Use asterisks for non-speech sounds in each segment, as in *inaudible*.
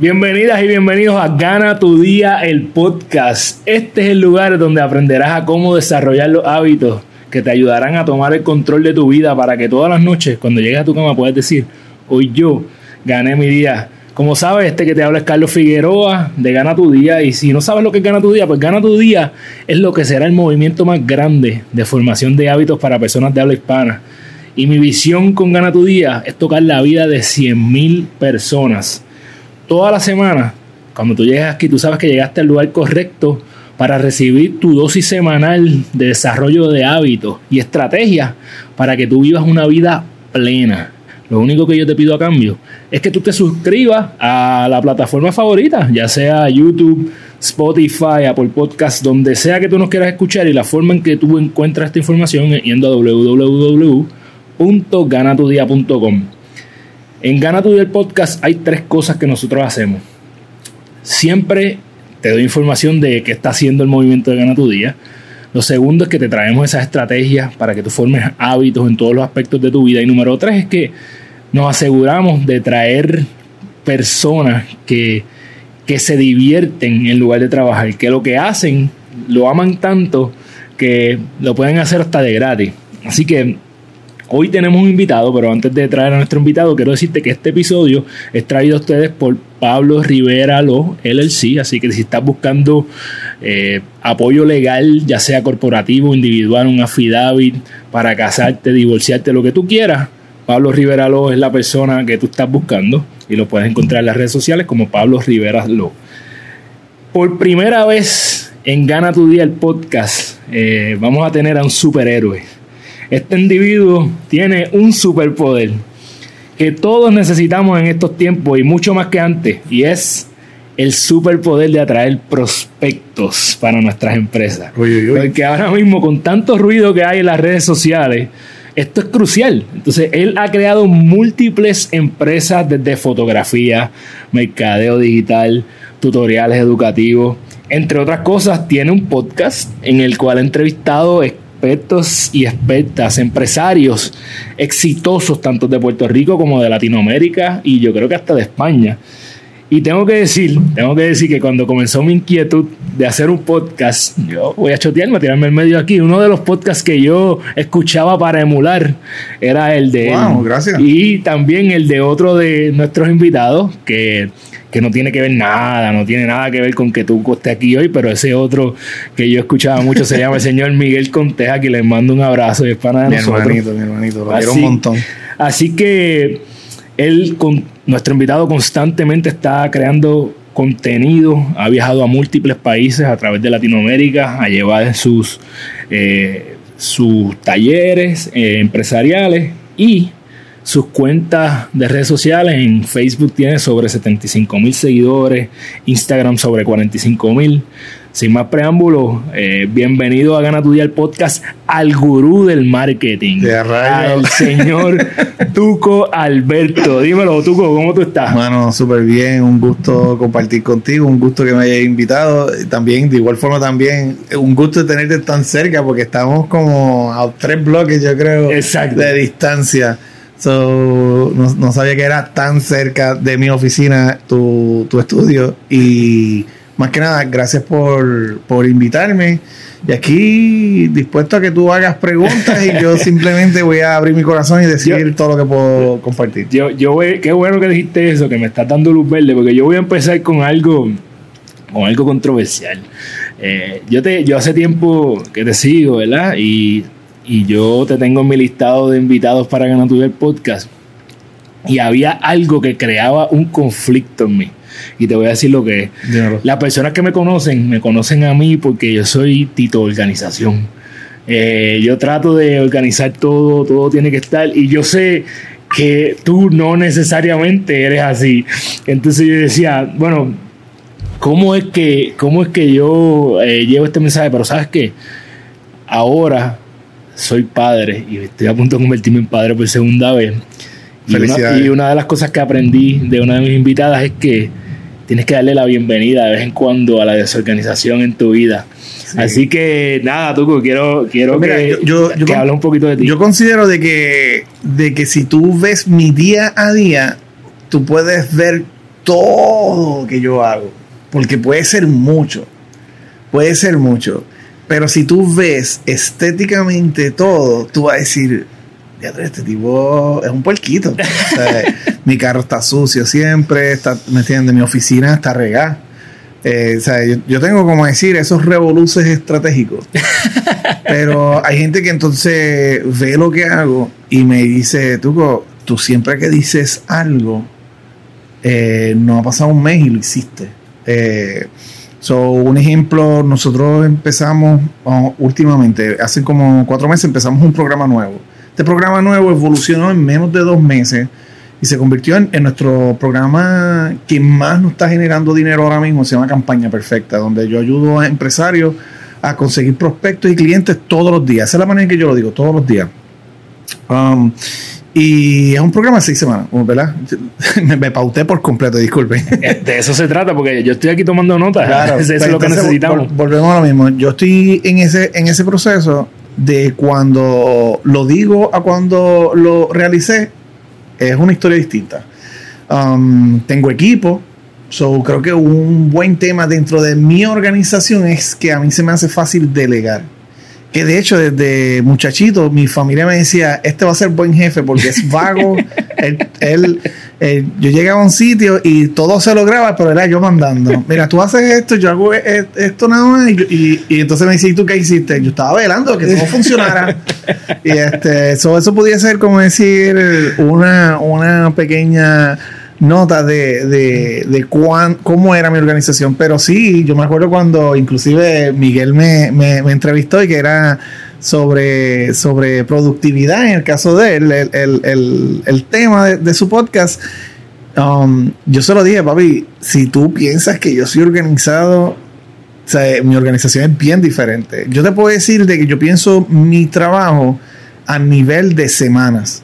Bienvenidas y bienvenidos a Gana tu Día, el podcast. Este es el lugar donde aprenderás a cómo desarrollar los hábitos que te ayudarán a tomar el control de tu vida para que todas las noches, cuando llegues a tu cama, puedas decir, hoy yo gané mi día. Como sabes, este que te habla es Carlos Figueroa de Gana tu Día. Y si no sabes lo que es Gana tu Día, pues Gana tu Día es lo que será el movimiento más grande de formación de hábitos para personas de habla hispana. Y mi visión con Gana tu Día es tocar la vida de 100.000 personas toda la semana, cuando tú llegas aquí, tú sabes que llegaste al lugar correcto para recibir tu dosis semanal de desarrollo de hábitos y estrategias para que tú vivas una vida plena. Lo único que yo te pido a cambio es que tú te suscribas a la plataforma favorita, ya sea YouTube, Spotify, Apple Podcast, donde sea que tú nos quieras escuchar y la forma en que tú encuentras esta información es yendo a www.ganatudia.com. En Gana tu el podcast hay tres cosas que nosotros hacemos. Siempre te doy información de qué está haciendo el movimiento de Gana tu Día. Lo segundo es que te traemos esas estrategias para que tú formes hábitos en todos los aspectos de tu vida. Y número tres es que nos aseguramos de traer personas que, que se divierten en lugar de trabajar, que lo que hacen lo aman tanto que lo pueden hacer hasta de gratis. Así que Hoy tenemos un invitado, pero antes de traer a nuestro invitado, quiero decirte que este episodio es traído a ustedes por Pablo Rivera Lo LLC. Así que si estás buscando eh, apoyo legal, ya sea corporativo, individual, un affidavit para casarte, divorciarte, lo que tú quieras, Pablo Rivera Lo es la persona que tú estás buscando y lo puedes encontrar en las redes sociales como Pablo Rivera Lo. Por primera vez en Gana tu Día el podcast, eh, vamos a tener a un superhéroe este individuo tiene un superpoder que todos necesitamos en estos tiempos y mucho más que antes, y es el superpoder de atraer prospectos para nuestras empresas. Porque ahora mismo con tanto ruido que hay en las redes sociales, esto es crucial. Entonces, él ha creado múltiples empresas desde fotografía, mercadeo digital, tutoriales educativos. Entre otras cosas, tiene un podcast en el cual ha entrevistado expertos y expertas, empresarios exitosos tanto de Puerto Rico como de Latinoamérica y yo creo que hasta de España. Y tengo que decir, tengo que decir que cuando comenzó mi inquietud de hacer un podcast, yo voy a chotearme, a tirarme el medio aquí. Uno de los podcasts que yo escuchaba para emular era el de wow, gracias. Y también el de otro de nuestros invitados, que que no tiene que ver nada, no tiene nada que ver con que tú estés aquí hoy, pero ese otro que yo escuchaba mucho se llama el señor Miguel Conteja, que le mando un abrazo y es pana de mi nosotros. hermanito, mi hermanito, lo Así- quiero un montón. Así que él, con, nuestro invitado, constantemente está creando contenido, ha viajado a múltiples países a través de Latinoamérica a llevar sus, eh, sus talleres eh, empresariales y sus cuentas de redes sociales. En Facebook tiene sobre 75 mil seguidores, Instagram sobre 45 mil. Sin más preámbulos, eh, bienvenido a Gana tu Día el podcast al gurú del marketing, De al señor *laughs* Tuco Alberto. Dímelo, Tuco, ¿cómo tú estás? Bueno, súper bien, un gusto compartir contigo, un gusto que me hayas invitado. También, de igual forma, también un gusto tenerte tan cerca porque estamos como a tres bloques, yo creo, Exacto. de distancia. So, no, no sabía que era tan cerca de mi oficina tu, tu estudio y más que nada, gracias por, por invitarme. Y aquí dispuesto a que tú hagas preguntas y yo *laughs* simplemente voy a abrir mi corazón y decir Yo- todo lo que puedo compartir. Yo, yo voy- qué bueno que dijiste eso, que me estás dando luz verde, porque yo voy a empezar con algo, con algo controversial. Eh, yo te, yo hace tiempo que te sigo, ¿verdad? Y, y yo te tengo en mi listado de invitados para Ganar tu el podcast. Y había algo que creaba un conflicto en mí. Y te voy a decir lo que es. Las personas que me conocen, me conocen a mí porque yo soy Tito Organización. Eh, yo trato de organizar todo, todo tiene que estar. Y yo sé que tú no necesariamente eres así. Entonces yo decía, bueno, ¿cómo es que, cómo es que yo eh, llevo este mensaje? Pero sabes qué? ahora soy padre y estoy a punto de convertirme en padre por segunda vez. Y una, Felicidades. y una de las cosas que aprendí de una de mis invitadas es que tienes que darle la bienvenida de vez en cuando a la desorganización en tu vida. Así que nada, Tuco, quiero, quiero Pues mira, que, yo- yo- que hables un poquito de ti. Yo considero de que, de que si tú ves mi día a día, tú puedes ver todo que yo hago. Porque puede ser mucho. Puede ser mucho. Pero si tú ves estéticamente todo, tú vas a decir, "Ya, este tipo es un puerquito. O sea, *laughs* mi carro está sucio siempre, está, ¿me entiendes? Mi oficina está regada. Eh, o sea, yo, yo tengo como decir esos revoluces estratégicos. Pero hay gente que entonces ve lo que hago y me dice, Tuco, tú siempre que dices algo, eh, no ha pasado un mes y lo hiciste. Eh, so, un ejemplo, nosotros empezamos últimamente, hace como cuatro meses empezamos un programa nuevo. Este programa nuevo evolucionó en menos de dos meses y se convirtió en, en nuestro programa que más nos está generando dinero ahora mismo, se llama Campaña Perfecta, donde yo ayudo a empresarios a conseguir prospectos y clientes todos los días. Esa es la manera en que yo lo digo, todos los días. Um, y es un programa de seis semanas, ¿verdad? *laughs* me, me pauté por completo, disculpen. Eh, De eso se trata, porque yo estoy aquí tomando notas. Claro, *laughs* eso es pues lo que necesitamos. vol- volvemos a lo mismo. Yo estoy en ese, en ese proceso de cuando lo digo a cuando lo realicé, es una historia distinta. Um, tengo equipo, so creo que un buen tema dentro de mi organización es que a mí se me hace fácil delegar. Que de hecho, desde muchachito, mi familia me decía: Este va a ser buen jefe porque es vago. *laughs* él, él- eh, yo llegaba a un sitio y todo se lograba, pero era yo mandando. Mira, tú haces esto, yo hago e- e- esto nada más. Y, y- y entonces me decía: ¿y tú qué hiciste? Yo estaba velando que todo funcionara. y este, so, eso podía ser como decir una, una pequeña nota de, de, de cuán, cómo era mi organización. Pero sí, yo me acuerdo cuando inclusive Miguel me, me, entrevistó y que era sobre, sobre productividad en el caso de él, el, el, el, tema de, de su podcast. Um, yo se lo dije, papi, si tú piensas que yo soy organizado, o sea, mi organización es bien diferente. Yo te puedo decir de que yo pienso mi trabajo a nivel de semanas.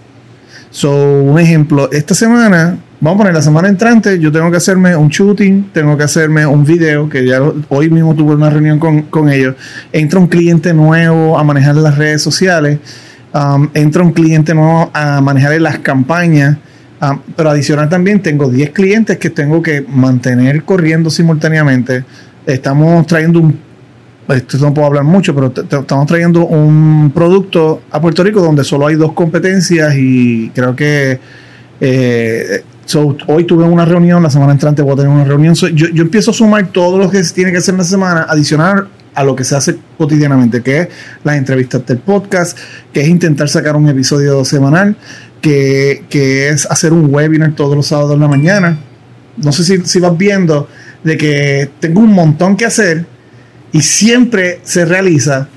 So, un ejemplo, esta semana, vamos a poner la semana entrante, yo tengo que hacerme un shooting, tengo que hacerme un video, que ya hoy mismo tuve una reunión con, con ellos. Entra un cliente nuevo a manejar las redes sociales, um, entra un cliente nuevo a manejar las campañas, um, pero adicional también tengo 10 clientes que tengo que mantener corriendo simultáneamente. Estamos trayendo un esto no puedo hablar mucho, pero estamos trayendo un producto a Puerto Rico donde solo hay dos competencias y creo que eh, so, hoy tuve una reunión, la semana entrante voy a tener una reunión. So, yo, yo empiezo a sumar todo lo que se tiene que hacer en la semana, adicional a lo que se hace cotidianamente, que es las entrevistas del podcast, que es intentar sacar un episodio semanal, que, que es hacer un webinar todos los sábados en la mañana. No sé si, si vas viendo de que tengo un montón que hacer y siempre se realiza,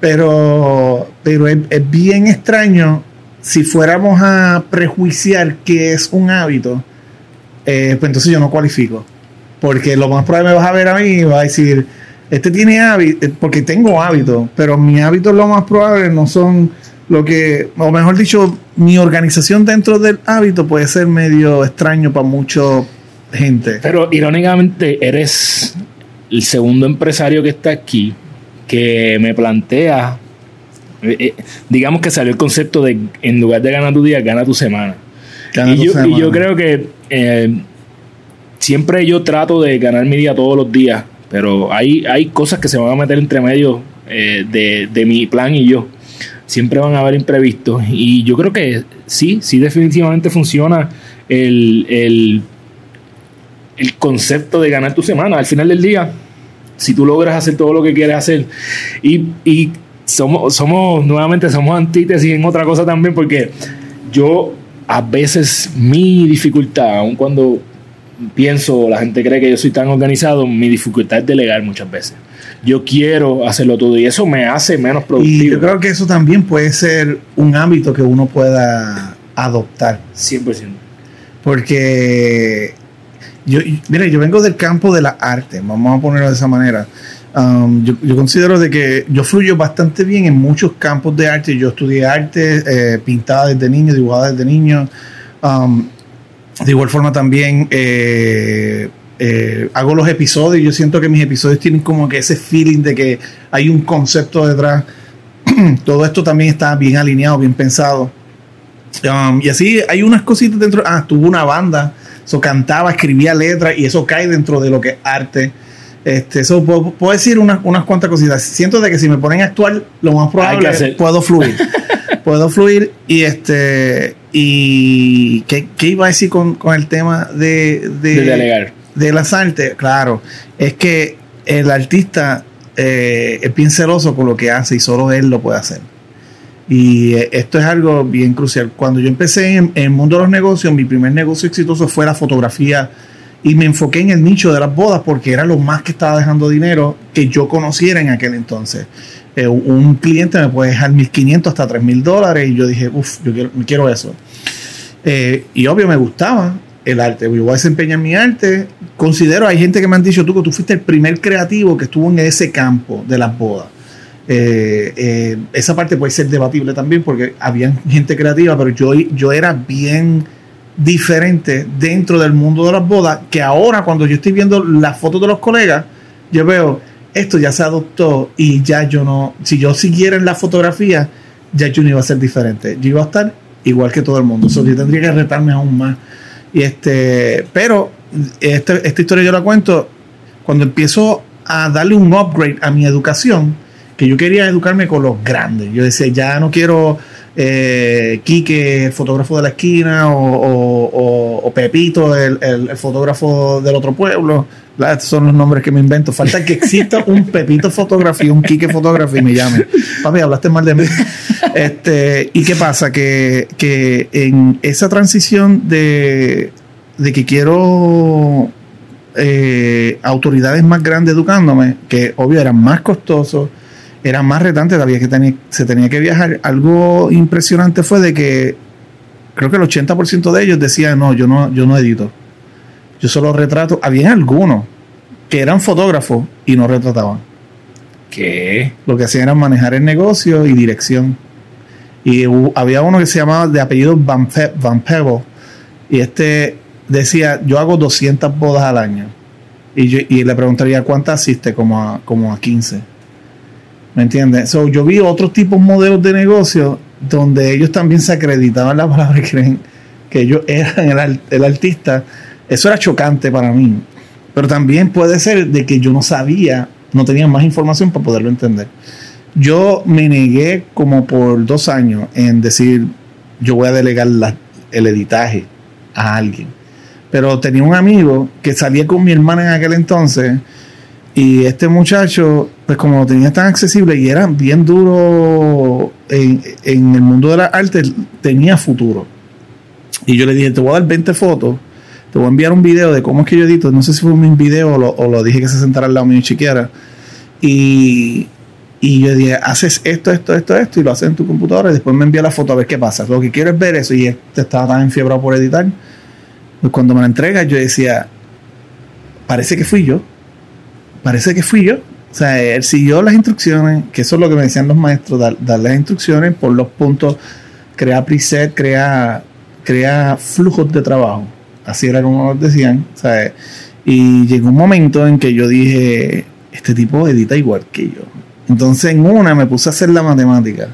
pero, pero es bien extraño si fuéramos a prejuiciar que es un hábito, eh, pues entonces yo no cualifico. Porque lo más probable me vas a ver a mí y vas a decir, este tiene hábito, porque tengo hábitos, pero mis hábitos lo más probable no son lo que, o mejor dicho, mi organización dentro del hábito puede ser medio extraño para mucha gente. Pero irónicamente, eres el segundo empresario que está aquí que me plantea, eh, eh, digamos que salió el concepto de en lugar de ganar tu día, gana tu semana. Gana y, tu yo, y semana. yo creo que eh, siempre yo trato de ganar mi día todos los días, pero hay, hay cosas que se van a meter entre medio eh, de, de mi plan y yo. Siempre van a haber imprevistos. Y yo creo que sí, sí definitivamente funciona el, el, el concepto de ganar tu semana. Al final del día, si tú logras hacer todo lo que quieres hacer y, y somos, somos, nuevamente, somos antítesis en otra cosa también, porque yo a veces mi dificultad, aun cuando pienso, la gente cree que yo soy tan organizado, mi dificultad es delegar muchas veces. Yo quiero hacerlo todo y eso me hace menos Y productivo. yo creo que eso también puede ser un hábito que uno pueda adoptar. 100%. Porque yo, mire, yo vengo del campo de la arte, vamos a ponerlo de esa manera. Um, yo, considero de que yo fluyo bastante bien en muchos campos de arte. Yo estudié arte, eh, pintada desde niño, dibujada desde niño. De igual forma también eh, eh, hago los episodios. Yo siento que mis episodios tienen como que ese feeling de que hay un concepto detrás. *clears throat* Todo esto también está bien alineado, bien pensado. Y así hay unas cositas dentro. Ah, tuvo una banda. Eso cantaba, escribía letras y eso cae dentro de lo que es arte. Este, eso puedo, puedo decir unas, unas cuantas cositas. Siento de que si me ponen a actuar, lo más probable es puedo fluir. *laughs* puedo fluir y este y ¿qué, qué iba a decir con, con el tema de, de, De las artes? Claro, es que el artista eh, es bien celoso con lo que hace y solo él lo puede hacer. Y eh, esto es algo bien crucial. Cuando yo empecé en, en el mundo de los negocios, mi primer negocio exitoso fue la fotografía y me enfoqué en el nicho de las bodas porque era lo más que estaba dejando dinero que yo conociera en aquel entonces. Eh, un cliente me puede dejar 1.500 hasta 3.000 dólares y yo dije, uff, yo quiero, quiero eso. Eh, y obvio me gustaba el arte, yo voy a desempeñar mi arte. Considero, hay gente que me han dicho, tú que tú fuiste el primer creativo que estuvo en ese campo de las bodas. Eh, esa parte puede ser debatible también porque había gente creativa, pero yo, yo era bien diferente dentro del mundo de las bodas que ahora cuando yo estoy viendo las fotos de los colegas, yo veo, esto ya se adoptó y ya yo no, si yo siguiera en la fotografía, ya yo no iba a ser diferente, yo iba a estar igual que todo el mundo, so, yo tendría que retarme aún más. Y este, pero este- esta historia yo la cuento cuando empiezo a darle un upgrade a mi educación, que yo quería educarme con los grandes. Yo decía, ya no quiero eh, el fotógrafo de la esquina, o, Pepito, el, fotógrafo del otro pueblo. Estos son los nombres que me invento. Falta que exista un Pepito Fotografía, un Quique Fotografía y me llame. Papi, hablaste mal de mí. Este, ¿Y qué pasa? Que, que en esa transición de, de que quiero eh, autoridades más grandes educándome, que obvio eran más costosos, eran más retantes, había que se tenía que viajar. Algo impresionante fue de que creo que el 80% de ellos decían, no, yo no, yo no edito. Yo solo retrato. Había algunos que eran fotógrafos y no retrataban. ¿Qué? Lo que hacían era manejar el negocio y dirección. Y había uno que se llamaba de apellido Van, Pe- Van Y este decía, yo hago 200 bodas al año. Y, yo, y le preguntaría, ¿cuántas asiste? Como a, como a 15. ¿Me entiendes? So, yo vi otros tipos modelos de negocio donde ellos también se acreditaban la palabra y creen que ellos eran el, el artista. Eso era chocante para mí. Pero también puede ser de que yo no sabía, no tenía más información para poderlo entender. Yo me negué como por dos años en decir, yo voy a delegar la- el editaje a alguien. Pero tenía un amigo que salía con mi hermana en aquel entonces y este muchacho, pues como lo tenía tan accesible y era bien duro en, en el mundo de las artes, tenía futuro. Y yo le dije, te voy a dar 20 fotos, te voy a enviar un video de cómo es que yo edito. No sé si fue un video o lo, o lo dije que se sentara al lado mío y chequeara. Y, y yo dije, haces esto, esto, esto, esto, y lo haces en tu computadora y después me envía la foto a ver qué pasa. Lo que quiero es ver eso. Y este estaba tan enfiebrado por editar. Pues cuando me la entrega, yo decía, parece que fui yo. Parece que fui yo. O sea, él siguió las instrucciones, que eso es lo que me decían los maestros, dar, las instrucciones por los puntos, crea preset, crea, crea flujos de trabajo. Así era como decían. Sea, y llegó un momento en que yo dije, este tipo edita igual que yo. Entonces en una me puse a hacer la matemática.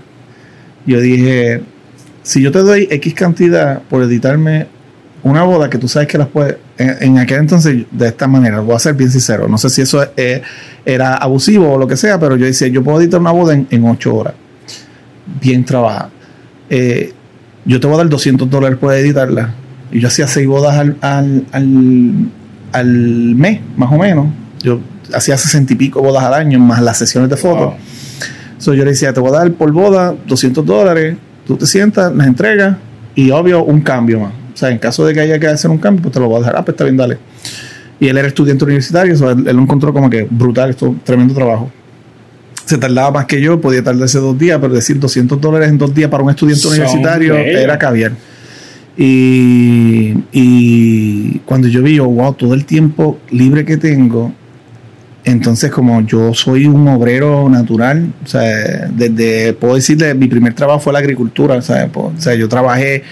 Yo dije, si yo te doy X cantidad por editarme una boda que tú sabes que las puedes, en, en aquel entonces de esta manera, voy a ser bien sincero, no sé si eso eh, era abusivo o lo que sea, pero yo decía, yo puedo editar una boda en, en 8 horas, bien trabajada. Eh, yo te voy a dar 200 dólares por editarla. Y yo hacía 6 bodas al, al, al, al mes, más o menos. Yo hacía 60 y pico bodas al año, más las sesiones de fotos. Wow. So, yo le decía, te voy a dar por boda 200 dólares, tú te sientas, las entregas y obvio un cambio más. O sea, en caso de que haya que hacer un cambio, pues te lo voy a dejar. Ah, pues está bien, dale. Y él era estudiante universitario, so, él, él lo encontró como que brutal, esto, tremendo trabajo. Se tardaba más que yo, podía tardarse dos días, pero decir 200 dólares en dos días para un estudiante Son universitario bellos. era caviar. Y, y cuando yo vi, yo, wow, todo el tiempo libre que tengo, Entonces, como yo soy un obrero natural, o sea, desde, puedo decirle, mi primer trabajo fue la agricultura, o sea, o sea yo trabajé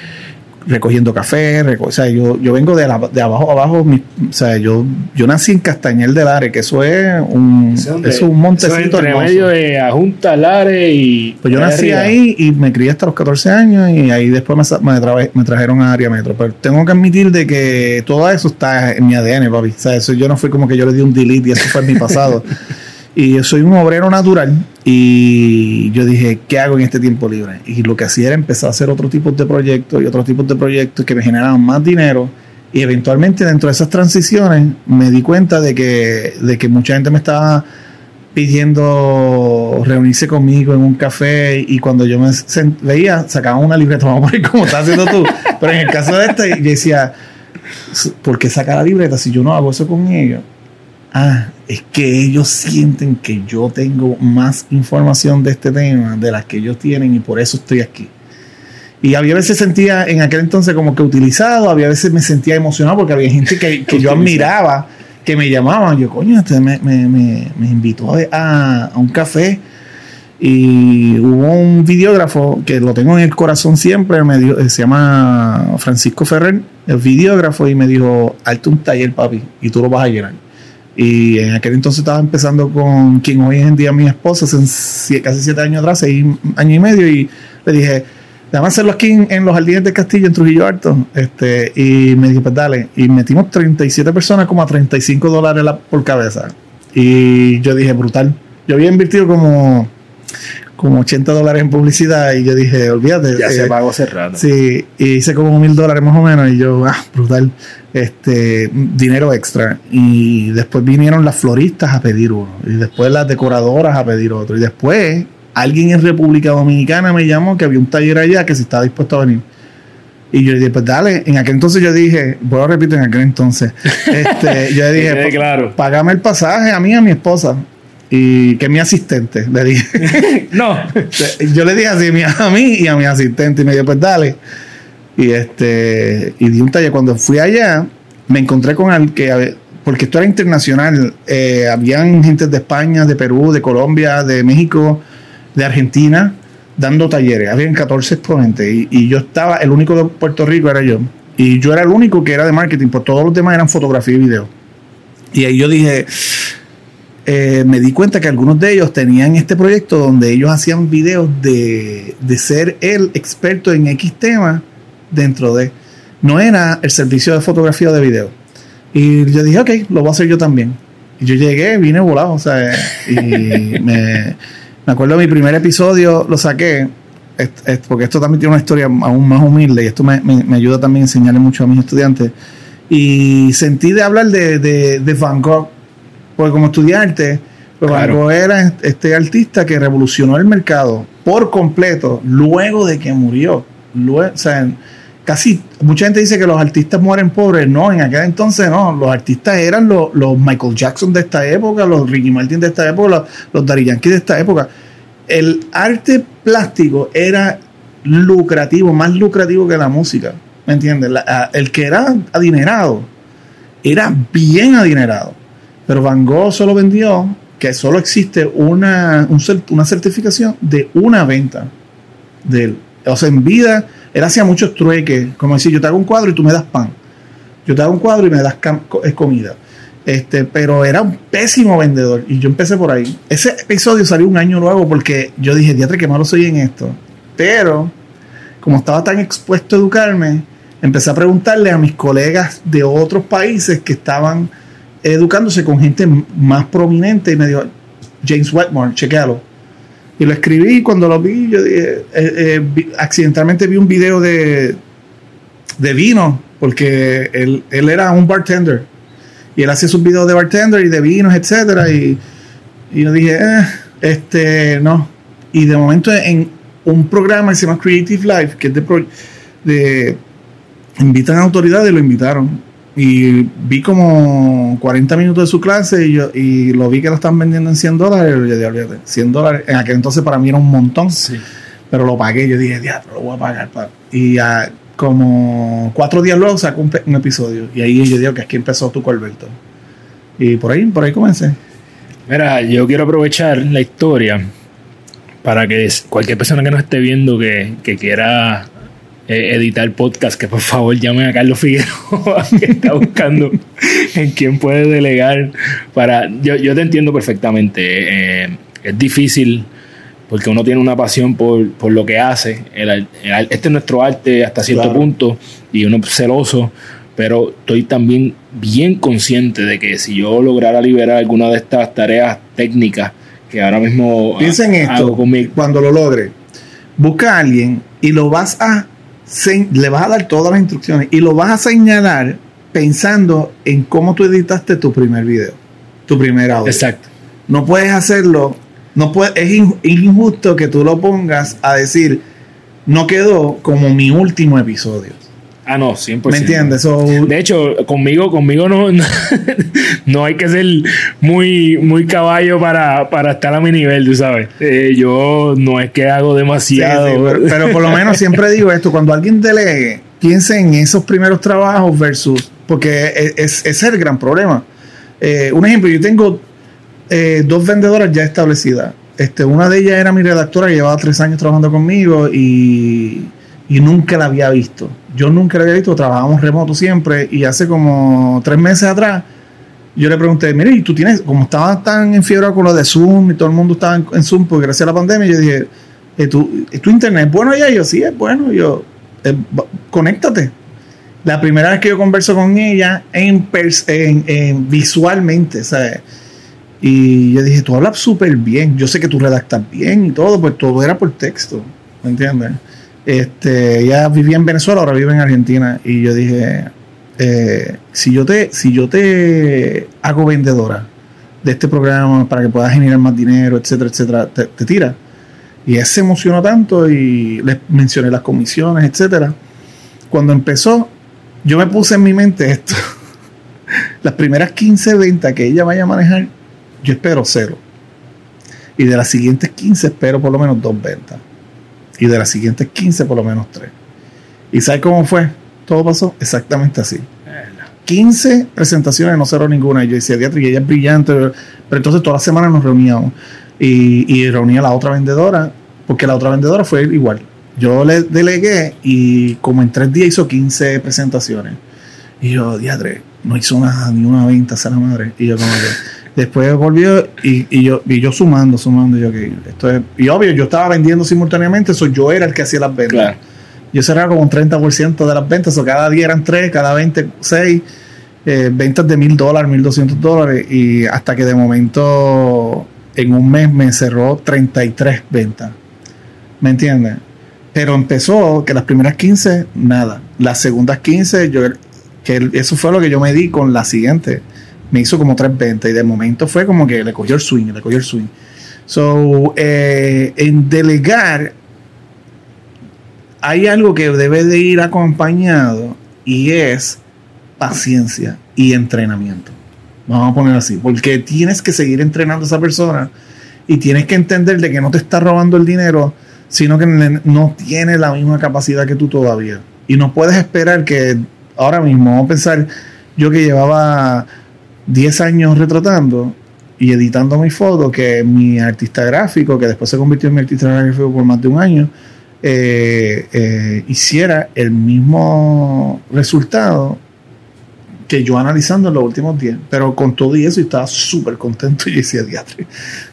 recogiendo café, reco o sea, yo, yo vengo de, la, de abajo a abajo, mi, o sea, yo, yo nací en Castañel del Are, que eso es un, Eso eso es un montecito Eso es medio de Ajunta, Lares y. Pues yo nací arriba. ahí y me crié hasta los 14 años y ahí después me, me, tra- me trajeron a área metro. Pero tengo que admitir de que todo eso está en mi ADN, papi. O sea, eso yo no fui como que yo le di un delete y eso fue en mi pasado. *laughs* y yo soy un obrero natural y yo dije, ¿qué hago en este tiempo libre? Y lo que hacía era empezar a hacer otro tipo de proyectos y otros tipos de proyectos que me generaban más dinero. Y eventualmente dentro de esas transiciones me di cuenta de que, de que mucha gente me estaba pidiendo reunirse conmigo en un café y cuando yo me veía, sacaban una libreta, *laughs* vamos a poner como estás haciendo tú. Pero en el caso de este, yo decía, ¿por qué sacar la libreta si yo no hago eso con ellos? Ah, es que ellos sienten que yo tengo más información de este tema de las que ellos tienen y por eso estoy aquí. Y había veces sentía en aquel entonces como que utilizado, había veces me sentía emocionado porque había gente que, que yo admiraba, que me llamaban. Yo, coño, este me, me, me, me invitó a, a- a un café y hubo un videógrafo que lo tengo en el corazón siempre, me dio- se llama Francisco Ferrer, el videógrafo, y me dijo, hazte un taller, papi, y tú lo vas a llenar. Y en aquel entonces estaba empezando con quien hoy en día mi esposa, casi siete años atrás, seis años y medio, y le dije, déjame hacerlo aquí en, en los Jardines del Castillo, en Trujillo Alto. Este, y me dijo, pues dale. Y metimos 37 personas como a 35 dólares la- por cabeza. Y yo dije, brutal. Yo había invertido como, como 80 dólares en publicidad y yo dije, olvídate. Ya eh, se pagó hace rato. Sí, y hice como mil dólares más o menos y yo, ah, brutal, este, dinero extra. Y después vinieron las floristas a pedir uno, y después las decoradoras a pedir otro, y después alguien en República Dominicana me llamó que había un taller allá que si estaba dispuesto a venir. Y yo dije, pues dale, en aquel entonces yo dije, vuelvo a repetir, en aquel entonces, este, yo le *laughs* dije, quede "Pa- claro. págame el pasaje a mí a mi esposa. Y que es mi asistente, le dije. *laughs* No. Yo le dije así a mí y a mi asistente y me dijo, pues dale. Y este y di un taller. Cuando fui allá, me encontré con al que porque esto era internacional. eh, habían gente de España, de Perú, de Colombia, de México, de Argentina, dando talleres. Habían 14 exponentes. Y, y yo estaba, el único de Puerto Rico era yo. Y yo era el único que era de marketing, pues todos los demás eran fotografía y video. Y ahí yo dije, eh, me di cuenta que algunos de ellos tenían este proyecto donde ellos hacían videos de, de ser el experto en X tema dentro de... No era el servicio de fotografía o de video. Y yo dije, ok, lo voy a hacer yo también. Y yo llegué, vine volado, o sea, y *laughs* me, me acuerdo mi primer episodio, lo saqué, porque esto también tiene una historia aún más humilde y esto me, me- me ayuda también a enseñarle mucho a mis estudiantes. Y sentí de hablar de, de, de Van Gogh, porque como estudiante, pues Van Claro. Gogh era este artista que revolucionó el mercado por completo luego de que murió. Luego, o sea, casi mucha gente dice que los artistas mueren pobres. No, en aquel entonces no. Los artistas eran los, los Michael Jackson de esta época, los Ricky Martin de esta época, los, los Daddy Yankee de esta época. El arte plástico era lucrativo, más lucrativo que la música. ¿Me entiendes? La- el que era adinerado era bien adinerado. Pero Van Gogh solo vendió que solo existe una, una certificación de una venta de él. O sea, en vida, él hacía muchos trueques, como decir, yo te hago un cuadro y tú me das pan. Yo te hago un cuadro y me das comida. Este, pero era un pésimo vendedor y yo empecé por ahí. Ese episodio salió un año luego porque yo dije, diatre, qué malo soy en esto. Pero, como estaba tan expuesto a educarme, empecé a preguntarle a mis colegas de otros países que estaban educándose con gente más prominente y me dijo, James Wetmore, chequealo. Y lo escribí cuando lo vi, yo eh, eh, accidentalmente vi un video de, de vino, porque él, él era un bartender. Y él hacía sus videos de bartender y de vinos, etcétera. Y, y yo dije, eh, este, no. Y de momento en un programa que se llama Creative Life, que es de, de invitan a autoridades lo invitaron. Y vi como 40 minutos de su clase y, yo, y lo vi que lo están vendiendo en 100 dólares. Y yo dije, olvídate, 100 dólares. En aquel entonces para mí era un montón. Sí. Pero lo pagué. Yo dije, diablo, lo voy a pagar. pa". Y ah, como cuatro días luego sacó un, episodio. Y ahí yo digo que aquí empezó tu Corberto. Y por ahí, por ahí comencé. Mira, yo quiero aprovechar la historia para que cualquier persona que nos esté viendo que, que quiera eh, editar podcast, que por favor llame a Carlos Figueroa, *laughs* que está buscando en quién puede delegar para... Yo, yo te entiendo perfectamente. eh, es difícil porque uno tiene una pasión por, por lo que hace. El el este es nuestro arte hasta cierto Claro. punto y uno es celoso, pero estoy también bien consciente de que si yo lograra liberar alguna de estas tareas técnicas que ahora mismo Piensa en esto. hago con mi- Cuando lo logre, busca a alguien y lo vas a le vas a dar todas las instrucciones y lo vas a señalar pensando en cómo tú editaste tu primer video, tu primer audio. Exacto. No puedes hacerlo, no puede, es in- injusto que tú lo pongas a decir no quedó como mi último episodio. Ah, no, 100%. ¿Me entiendes? So, De hecho, conmigo, conmigo no, *laughs* no, no hay que ser muy, muy caballo para, para estar a mi nivel, tú sabes. Eh, yo no es que hago demasiado. sí, pero, pero por lo menos siempre digo esto, cuando alguien delegue, piense en esos primeros trabajos versus, porque es, es- es el gran problema. Eh, un ejemplo, yo tengo eh, dos vendedoras ya establecidas. Este, una de ellas era mi redactora, que llevaba tres años trabajando conmigo y, y nunca la había visto. Yo nunca la había visto, trabajábamos remoto siempre y hace como tres meses atrás yo le pregunté, mire, ¿y tú tienes, como estaba tan en fiebre con lo de Zoom y todo el mundo estaba en, Zoom, porque gracias a la pandemia, yo dije, eh, ¿tu, ¿tu internet es bueno ya? Y yo, sí, es bueno. Yo, eh, conéctate. La primera vez que yo converso con ella en, en, en visualmente, ¿sabes? Y yo dije, tú hablas súper bien, yo sé que tú redactas bien y todo, pues todo era por texto, ¿me entiendes? Este, ella vivía en Venezuela, ahora vive en Argentina, y yo dije, eh, si yo te, si yo te hago vendedora de este programa para que puedas generar más dinero, etcétera, etcétera, te, tira. Y él se emocionó tanto y les mencioné las comisiones, etcétera. Cuando empezó, yo me puse en mi mente esto. *laughs* Las primeras 15 ventas que ella vaya a manejar, yo espero cero. Y de las siguientes 15 espero por lo menos dos ventas. Y de las siguientes 15 por lo menos tres. ¿Y sabes cómo fue? Todo pasó exactamente así. 15 presentaciones, no cerró ninguna. Y yo decía, Diatri, ella es brillante. Pero entonces todas las semanas nos reuníamos. Y, y reunía a la otra vendedora, porque la otra vendedora fue igual. Yo le delegué y como en tres días hizo 15 presentaciones. Y yo, Diatre, no hizo nada, ni una venta, esa la madre. Y yo como que... Después volvió y, y yo, y yo sumando, sumando. Yo, que esto es, y obvio, yo estaba vendiendo simultáneamente, eso yo era el que hacía las ventas. Claro. Yo cerraba como un 30% de las ventas, o cada día eran 3, cada 20, 6, eh, ventas de mil dólares, mil doscientos dólares, y hasta que de momento en un mes me cerró 33 ventas. ¿Me entiendes? Pero empezó que las primeras 15, nada. Las segundas 15, yo, que eso fue lo que yo me di con la siguiente. Me hizo como tres ventas y de momento fue como que le cogió el swing, le cogió el swing. So, eh, en delegar hay algo que debe de ir acompañado y es paciencia y entrenamiento. Vamos a poner así, porque tienes que seguir entrenando a esa persona y tienes que entender de que no te está robando el dinero, sino que no tiene la misma capacidad que tú todavía. Y no puedes esperar que ahora mismo, vamos a pensar, yo que llevaba 10 años retratando y editando mis fotos, que mi artista gráfico, que después se convirtió en mi artista gráfico por más de un año, eh, eh, hiciera el mismo resultado que yo analizando en los últimos 10. Pero con todo y eso, y estaba súper contento y decía, diatre.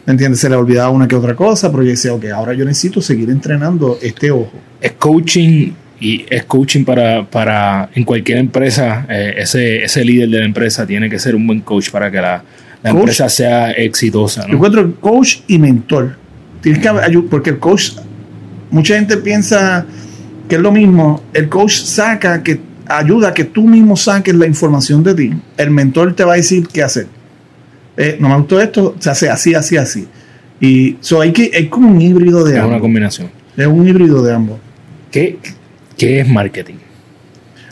¿Me entiendes? Se le olvidaba una que otra cosa, pero yo decía, ok, ahora yo necesito seguir entrenando este ojo. Es coaching y es coaching para, para en cualquier empresa. eh, ese, ese líder de la empresa tiene que ser un buen coach para que la, la Coach. empresa sea exitosa. Yo encuentro coach y mentor. Tienes que porque el coach, mucha gente piensa que es lo mismo. El coach saca que ayuda a que tú mismo saques la información de ti. El mentor te va a decir qué hacer. Eh, no me gustó esto, se hace así, así, así. Y so hay que es como un híbrido de Es una ambos. combinación. Es un híbrido de ambos. ¿Qué, qué es marketing?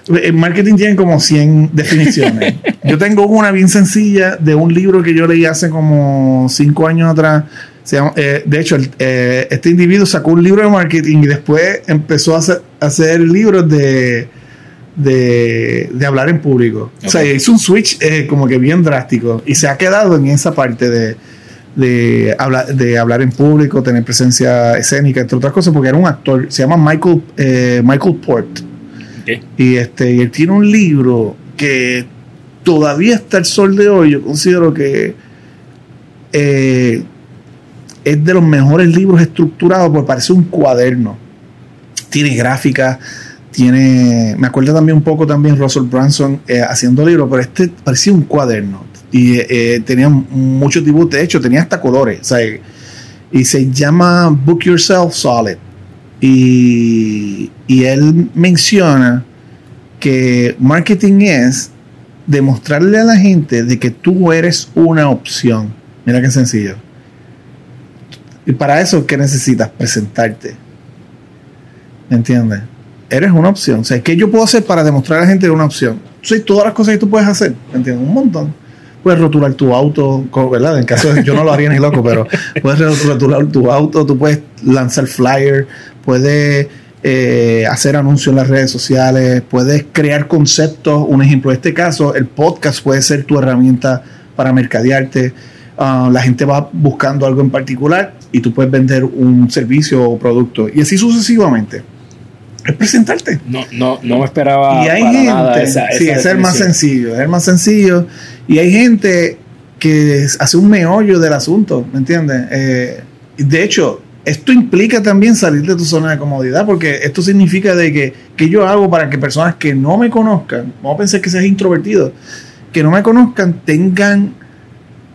El marketing tiene como 100 definiciones. *laughs* yo tengo una bien sencilla de un libro que yo leí hace como 5 años atrás. Se llama- eh, de hecho, el- eh, este individuo sacó un libro de marketing y después empezó a hacer, a hacer libros de, de, de hablar en público. O sea, hizo un switch eh, como que bien drástico y se ha quedado en esa parte de, de, hablar, de hablar en público, tener presencia escénica, entre otras cosas, porque era un actor, se llama Michael, eh, Michael Port. Y, este, y él tiene un libro que todavía hasta el sol de hoy, yo considero que eh, es de los mejores libros estructurados, porque parece un cuaderno. Tiene gráficas, tiene. Me acuerdo también un poco también Russell Branson eh, haciendo libros, pero este parecía un cuaderno. Y eh, tenía muchos dibujos, de hecho, tenía hasta colores. y se llama Book Yourself Solid. Y, y él menciona que marketing es demostrarle a la gente de que tú eres una opción. Mira qué sencillo. Y para eso, ¿qué necesitas? Presentarte. ¿Me entiendes? Eres una opción. O sea, ¿qué yo puedo hacer para demostrar a la gente una opción? Sí, todas las cosas que tú puedes hacer. ¿Me entiendes? Un montón. Puedes rotular tu auto, ¿verdad? En caso de yo no lo haría ni loco, pero puedes rotular tu auto, tú puedes lanzar flyer, puedes eh, hacer anuncios en las redes sociales, puedes crear conceptos. Un ejemplo, en este caso, el podcast puede ser tu herramienta para mercadearte. Ah, la gente va buscando algo en particular y tú puedes vender un servicio o producto y así sucesivamente. Es presentarte. No, no, no me esperaba. Y hay gente, sí, es el más sencillo, es el más sencillo. Y hay gente que hace un meollo del asunto, ¿me entiendes? Eh, de hecho, esto implica también salir de tu zona de comodidad, porque esto significa de que, que yo hago para que personas que no me conozcan, vamos a pensar que seas introvertido, que no me conozcan, tengan,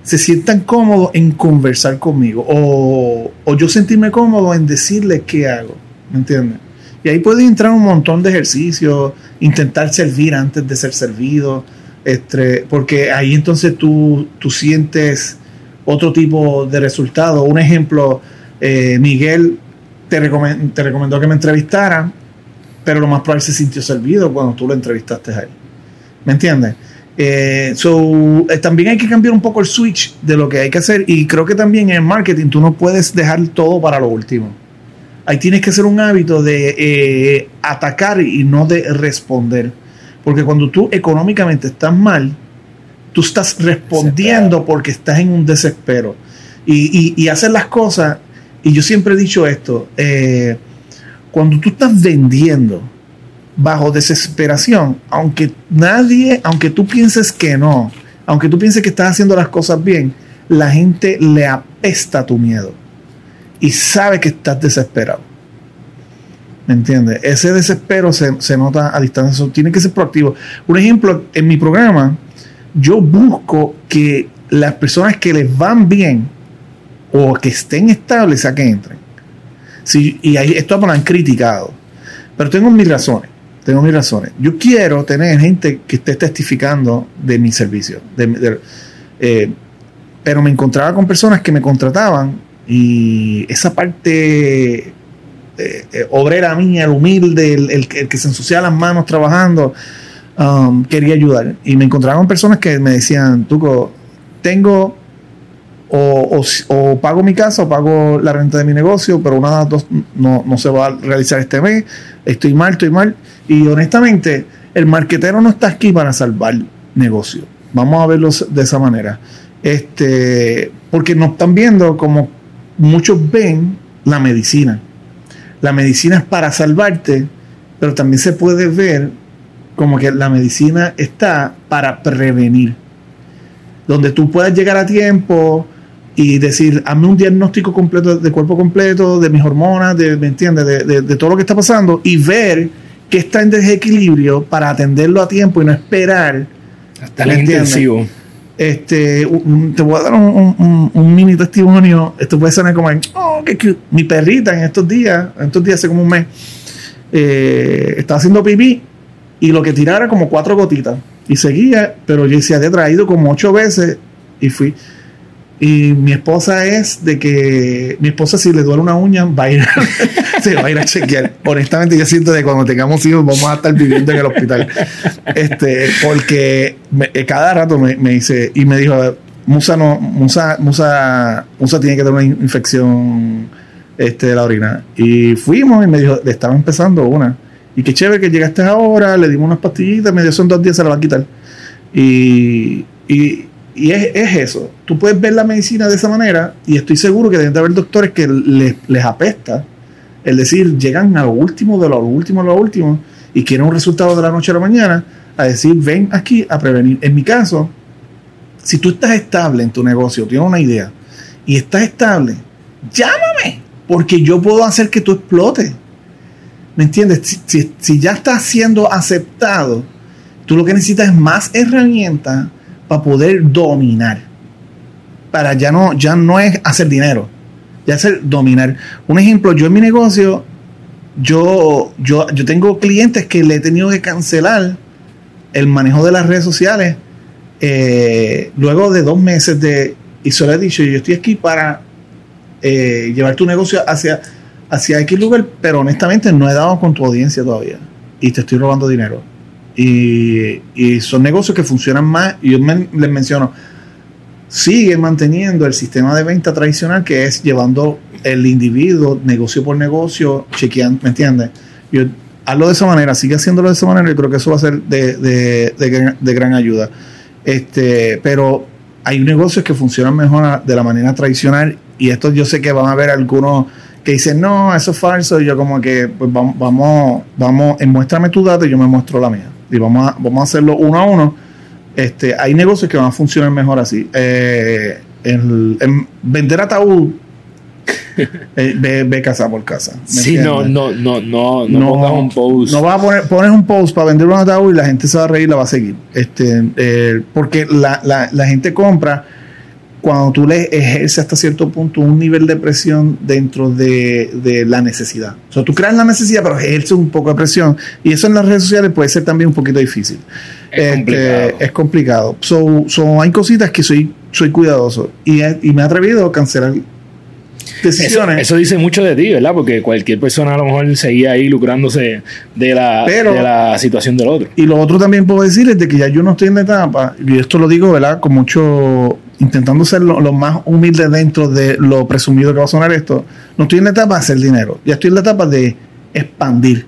se sientan cómodos en conversar conmigo, o, o yo sentirme cómodo en decirles qué hago, ¿me entiendes? Y ahí puede entrar un montón de ejercicios, intentar servir antes de ser servido, este, porque ahí entonces tú, tú sientes otro tipo de resultado. Un ejemplo, eh, Miguel te, te recomendó que me entrevistara, pero lo más probable se sintió servido cuando tú lo entrevistaste a él. ¿Me entiendes? Eh, so, eh, también hay que cambiar un poco el switch de lo que hay que hacer y creo que también en marketing tú no puedes dejar todo para lo último. Ahí tienes que hacer un hábito de atacar y no de responder. Porque cuando tú económicamente estás mal, tú estás respondiendo porque estás en un desespero. Y, y, y hacer las cosas y yo siempre he dicho esto, eh, cuando tú estás vendiendo bajo desesperación, aunque nadie, aunque tú pienses que no, aunque tú pienses que estás haciendo las cosas bien, la gente le apesta tu miedo y sabe que estás desesperado. ¿Me entiendes? Ese desespero se, se nota a distancia, tiene que ser proactivo. Un ejemplo, en mi programa, yo busco que las personas que les van bien, o que estén estables a que entren. Sí, y ahí, esto me lo han criticado. Pero tengo mis razones. Tengo mis razones. Yo quiero tener gente que esté testificando de mi servicio. Eh, pero me encontraba con personas que me contrataban y esa parte eh, eh, obrera mía, el humilde, el, que se ensucia las manos trabajando, um, quería ayudar. Y me encontraba con personas que me decían, Tuco, tengo o, o, pago mi casa o pago la renta de mi negocio, pero una de las dos no, no, se va a realizar este mes, estoy mal, estoy mal. Y honestamente, el marquetero no está aquí para salvar negocio. Vamos a verlo de esa manera. Este, porque nos están viendo como muchos ven la medicina. La medicina es para salvarte, pero también se puede ver como que la medicina está para prevenir. Donde tú puedas llegar a tiempo, y decir, hazme un diagnóstico completo de cuerpo completo, de mis hormonas, de, ¿me entiendes? De, de, todo lo que está pasando y ver que está en desequilibrio para atenderlo a tiempo y no esperar. Hasta el intensivo. Este, te voy a dar un, un, mini testimonio. Esto puede ser como, oh, Mi perrita en estos días, en estos días hace como un mes, eh, estaba haciendo pipí y lo que tirara como cuatro gotitas. Y seguía, pero yo se había traído como ocho veces y fui y mi esposa es de que mi esposa si le duele una uña va a ir, *laughs* va a ir a chequear. Honestamente yo siento que cuando tengamos hijos vamos a estar viviendo en el hospital. Este, porque eh, cada rato me, dice y me dijo, Musa no, Musa, Musa, Musa tiene que tener una infección este, de la orina. Y fuimos y me dijo, le estaba empezando una. Y qué chévere que llegaste ahora, le dimos unas pastillitas, me dio son dos días, se la va a quitar. Y, y Y es, es eso. Tú puedes ver la medicina de esa manera y estoy seguro que deben de haber doctores que les, les apesta. Es decir, llegan a lo último de lo último de lo último y quieren un resultado de la noche a la mañana a decir, ven aquí a prevenir. En mi caso, si tú estás estable en tu negocio, tienes una idea y estás estable, llámame, porque yo puedo hacer que tú explotes. ¿Me entiendes? Si, si- si ya estás siendo aceptado, tú lo que necesitas es más herramientas para poder dominar. Para ya no, ya no es hacer dinero, ya es dominar. Un ejemplo, yo en mi negocio, yo, yo, yo tengo clientes que le he tenido que cancelar el manejo de las redes sociales eh, luego de dos meses de y se lo he dicho yo estoy aquí para eh, llevar tu negocio hacia hacia X lugar pero honestamente no he dado con tu audiencia todavía y te estoy robando dinero y, son negocios que funcionan más y yo les menciono sigue manteniendo el sistema de venta tradicional que es llevando el individuo negocio por negocio chequeando ¿me entiendes? yo hazlo de esa manera, sigue haciéndolo de esa manera y creo que eso va a ser de, de- de gran, de gran ayuda. Este, pero hay negocios que funcionan mejor de la manera tradicional y esto yo sé que van a haber algunos que dicen, no, eso es falso, y yo como que, pues vamos, vamos, vamos, muéstrame tu dato y yo me muestro la mía. Y vamos a, vamos a hacerlo uno a uno. Este, hay negocios que van a funcionar mejor así. Eh, el- vender ataúd, *laughs* eh, ve, ve casa por casa. ¿me Sí, no, entiendes? no, no, no, no, pongas un post. No vas a poner, pones un post para vender un ataúd y la gente se va a reír y la va a seguir. Este, eh, porque la, la, la gente compra cuando tú le ejerces hasta cierto punto un nivel de presión dentro de, de la necesidad. O sea, tú creas la necesidad, pero ejerces un poco de presión. Y eso en las redes sociales puede ser también un poquito difícil. Es Este, complicado. es complicado. So, so, hay cositas que soy, soy cuidadoso. Y, y me he atrevido a cancelar Eso, decisiones. eso dice mucho de ti, ¿verdad? Porque cualquier persona a lo mejor seguía ahí lucrándose de la, Pero- de la situación del otro. Y lo otro también puedo decir es de que ya yo no estoy en la etapa, y esto lo digo, ¿verdad? Con mucho, intentando ser lo, lo más humilde dentro de lo presumido que va a sonar esto, no estoy en la etapa de hacer dinero, ya estoy en la etapa de expandir,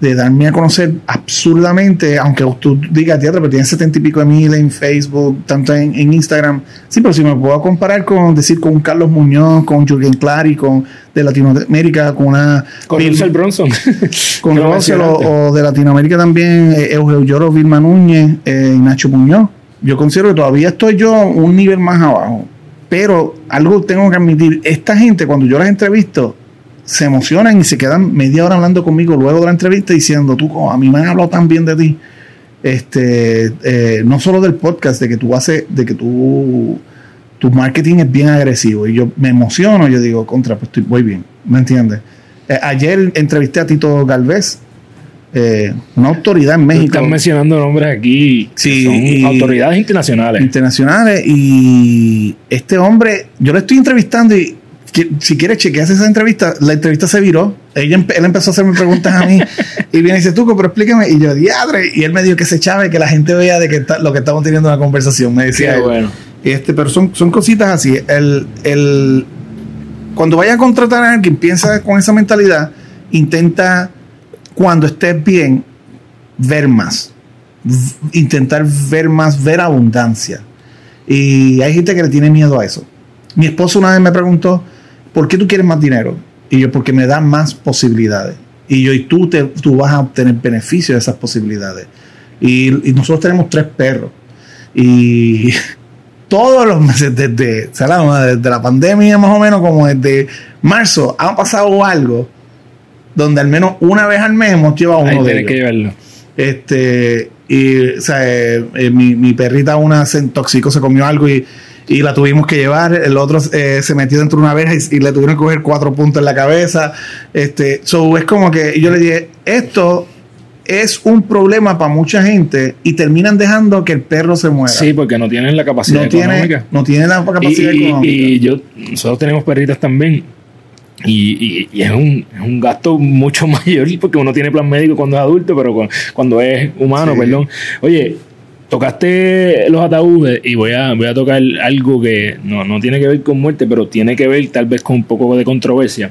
de darme a conocer absurdamente, aunque tú digas teatro, pero tienes setenta y pico de mil en Facebook, tanto en, en Instagram, sí, pero si me puedo comparar con, decir, con un Carlos Muñoz, con Jürgen Clary, con de Latinoamérica, con una... Con Bill- Russell Bronson. *laughs* con Russell o, o de Latinoamérica también, eh, Eugenio Lloro, Vilma Núñez eh, Nacho Muñoz. Yo considero que todavía estoy yo un nivel más abajo. Pero algo tengo que admitir, esta gente cuando yo las entrevisto, se emocionan y se quedan media hora hablando conmigo luego de la entrevista diciendo, tú, como a mí me han hablado tan bien de ti. Este, eh, no solo del podcast, de que tú haces, de que tú, tu marketing es bien agresivo. Y yo me emociono, yo digo, contra, pues estoy, voy bien, ¿me entiendes? Eh, ayer entrevisté a Tito Galvez, eh, una autoridad en México. estás mencionando nombres aquí que Sí, son autoridades internacionales. internacionales y este hombre, yo lo estoy entrevistando y que- si quieres chequeas esa entrevista, la entrevista se viró, Ella, él empezó a hacerme preguntas a mí *laughs* y viene y dice, Tuco, pero explícame, y yo, diadre, y él me dijo que se y que la gente vea de que está- lo que estamos teniendo una conversación, me decía Qué él. bueno. Este, pero son, son cositas así. El, el, cuando vayas a contratar a alguien, piensa con esa mentalidad, intenta, cuando estés bien, ver más. Intentar ver más, ver abundancia. Y hay gente que le tiene miedo a eso. Mi esposo una vez me preguntó, ¿por qué tú quieres más dinero? Y yo, porque me da más posibilidades. Y yo, y tú, te, tú vas a obtener beneficio de esas posibilidades. Y, nosotros tenemos tres perros. Y *laughs* todos los meses, desde, desde la pandemia más o menos, como desde marzo, ha pasado algo donde al menos una vez al mes hemos llevado Ahí uno de tienes ellos. que llevarlo. Este, y, o sea, eh, eh, mi, mi perrita una se intoxicó, se comió algo y, y la tuvimos que llevar. El otro eh, se metió dentro de una verja y, y le tuvieron que coger cuatro puntos en la cabeza. Este, so es como que yo le dije, esto es un problema para mucha gente y terminan dejando que el perro se muera. Sí, porque no tienen la capacidad no tiene, económica. no tiene la capacidad y- económica. y yo, nosotros tenemos perritas también. Y, y- y es, un, es un gasto mucho *laughs* mayor porque uno tiene plan médico cuando es adulto, pero cu- cuando es humano, Sí. perdón. Oye, tocaste los ataúdes y voy a, voy a tocar algo que no, no tiene que ver con muerte, pero tiene que ver tal vez con un poco de controversia.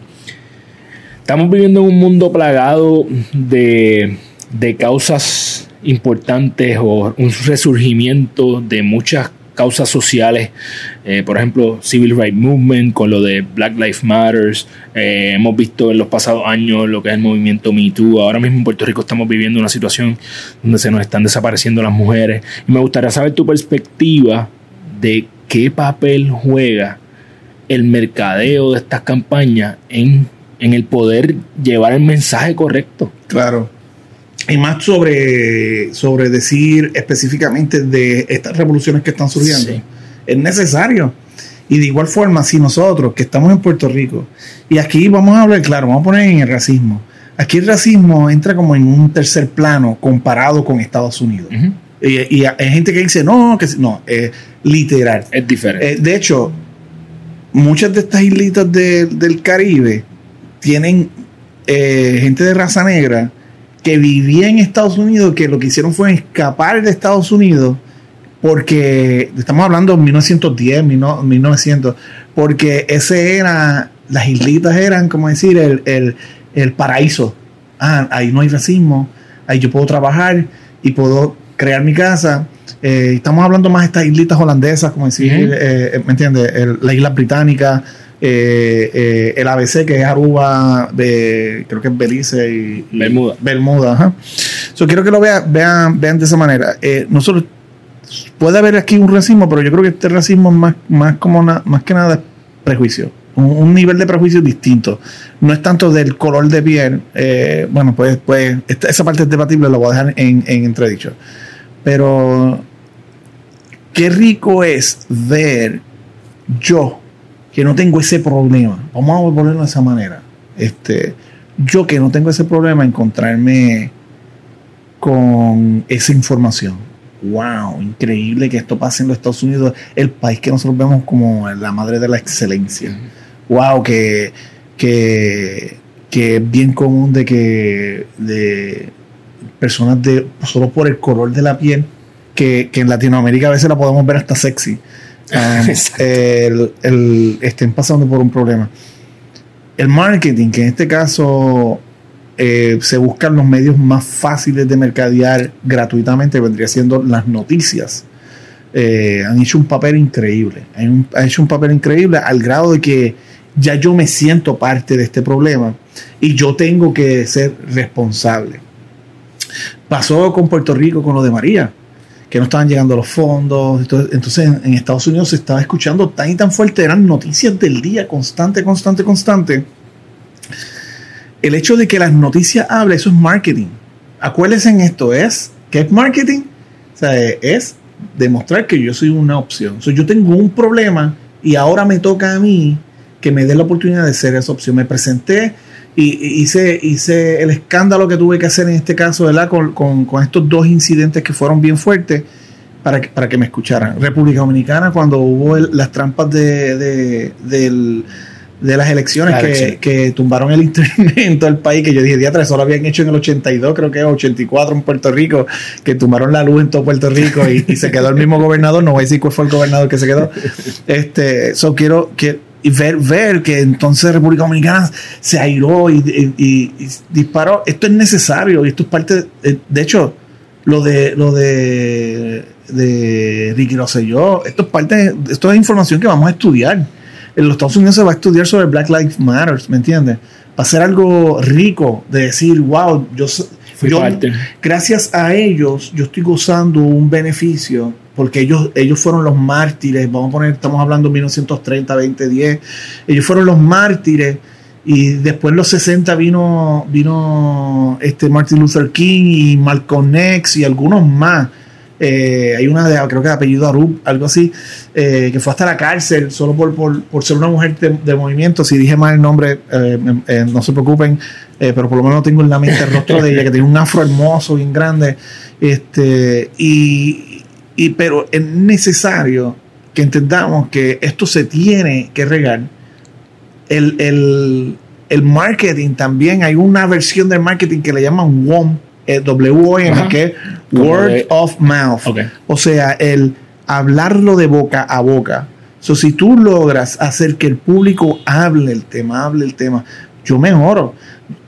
Estamos viviendo en un mundo plagado de, de causas importantes o un resurgimiento de muchas causas sociales, eh, por ejemplo, Civil Rights Movement, con lo de Black Lives Matters. Eh, hemos visto en los pasados años lo que es el movimiento Me Too. Ahora mismo en Puerto Rico estamos viviendo una situación donde se nos están desapareciendo las mujeres. Y me gustaría saber tu perspectiva de qué papel juega el mercadeo de estas campañas en, en el poder llevar el mensaje correcto. Claro. Y más sobre, sobre decir específicamente de estas revoluciones que están surgiendo. Sí. Es necesario. Y de igual forma, si nosotros que estamos en Puerto Rico, y aquí vamos a hablar, claro, vamos a poner en el racismo. Aquí el racismo entra como en un tercer plano comparado con Estados Unidos. Y, y hay gente que dice, no, que no, es literal. Es diferente. Eh, de hecho, muchas de estas islitas de- del Caribe tienen eh, gente de raza negra que vivía en Estados Unidos, que lo que hicieron fue escapar de Estados Unidos, porque estamos hablando de 1910, 1900, porque ese era, las islitas eran, como decir, el, el, el paraíso. Ah, ahí no hay racismo, ahí yo puedo trabajar y puedo crear mi casa. Eh, estamos hablando más de estas islitas holandesas, como decir, Ujú. eh, ¿me entiendes? La isla británica, eh, eh, el ABC, que es Aruba, de, creo que es Belice y, y Bermuda. Bermuda, ajá. So, quiero que lo vean, vean, vean de esa manera. Eh, nosotros puede haber aquí un racismo, pero yo creo que este racismo es más, más como na- más que nada prejuicio. Un, un nivel de prejuicio distinto. No es tanto del color de piel. eh, bueno, pues, pues esta- esa parte es debatible, lo voy a dejar en, en entredicho. Pero qué rico es ver yo que no tengo ese problema. Vamos a ponerlo de esa manera. Este, yo que no tengo ese problema, encontrarme con esa información. Wow, increíble que esto pase en los Estados Unidos, el país que nosotros vemos como la madre de la excelencia. Wow, que, que, que es bien común de que de personas de solo por el color de la piel, que, que en Latinoamérica a veces la podemos ver hasta sexy. Um, *laughs* Exacto. el, el- estén pasando por un problema. El marketing, que en este caso eh, se buscan los medios más fáciles de mercadear gratuitamente, vendría siendo las noticias. Eh, han hecho un papel increíble. Han, han hecho un papel increíble al grado de que ya yo me siento parte de este problema y yo tengo que ser responsable. Pasó con Puerto Rico con lo de María, que no estaban llegando los fondos. Entonces, entonces en, Estados Unidos se estaba escuchando tan y tan fuerte, eran noticias del día, constante, constante, constante. El hecho de que las noticias hablen, eso es marketing. Acuérdense en esto, es que es marketing, o es demostrar que yo soy una opción. Yo tengo un problema y ahora me toca a mí que me dé la oportunidad de ser esa opción. Me presenté y, y hice, hice el escándalo que tuve que hacer en este caso, ¿verdad? Con, con- con estos dos incidentes que fueron bien fuertes para que, para que me escucharan. República Dominicana, cuando hubo el- las trampas de, de, del- de las elecciones La que, que tumbaron el *laughs* internet en todo el país, que yo dije, diatra, eso lo habían hecho en el 82, creo que es 84 en Puerto Rico, que tumbaron la luz en todo Puerto Rico y, y se quedó el mismo gobernador, no voy a decir cuál fue el gobernador que se quedó. *laughs* Este, so quiero que y ver, ver que entonces República Dominicana se airó y, y- disparó. Esto es necesario y esto es parte, de, de hecho, lo de lo de, de Ricky Rosselló, esto es parte, esto es información que vamos a estudiar. En los Estados Unidos se va a estudiar sobre Black Lives Matter, ¿me entiendes? Va a ser algo rico de decir, wow, yo, yo- parte. gracias a ellos yo estoy gozando un beneficio porque ellos ellos fueron los mártires vamos a poner estamos hablando de 1930 2010 ellos fueron los mártires y después en los 60 vino vino este Martin Luther King y Malcolm X y algunos más Eh, hay una de creo que de apellido Arup algo así eh, que fue hasta la cárcel solo por, por, por ser una mujer de, de movimiento si dije mal el nombre eh, eh, no se preocupen pero por lo menos tengo en la mente el rostro de ella, que tiene un afro hermoso, bien grande. Este, y, y- pero es necesario que entendamos que esto se tiene que regar. El, el- el marketing también, hay una versión del marketing que le llaman WOM, eh, W-O-M, Ajá. que es Como Word de- of Mouth. O sea, el hablarlo de boca a boca. So, si tú logras hacer que el público hable el tema, hable el tema, yo mejoro.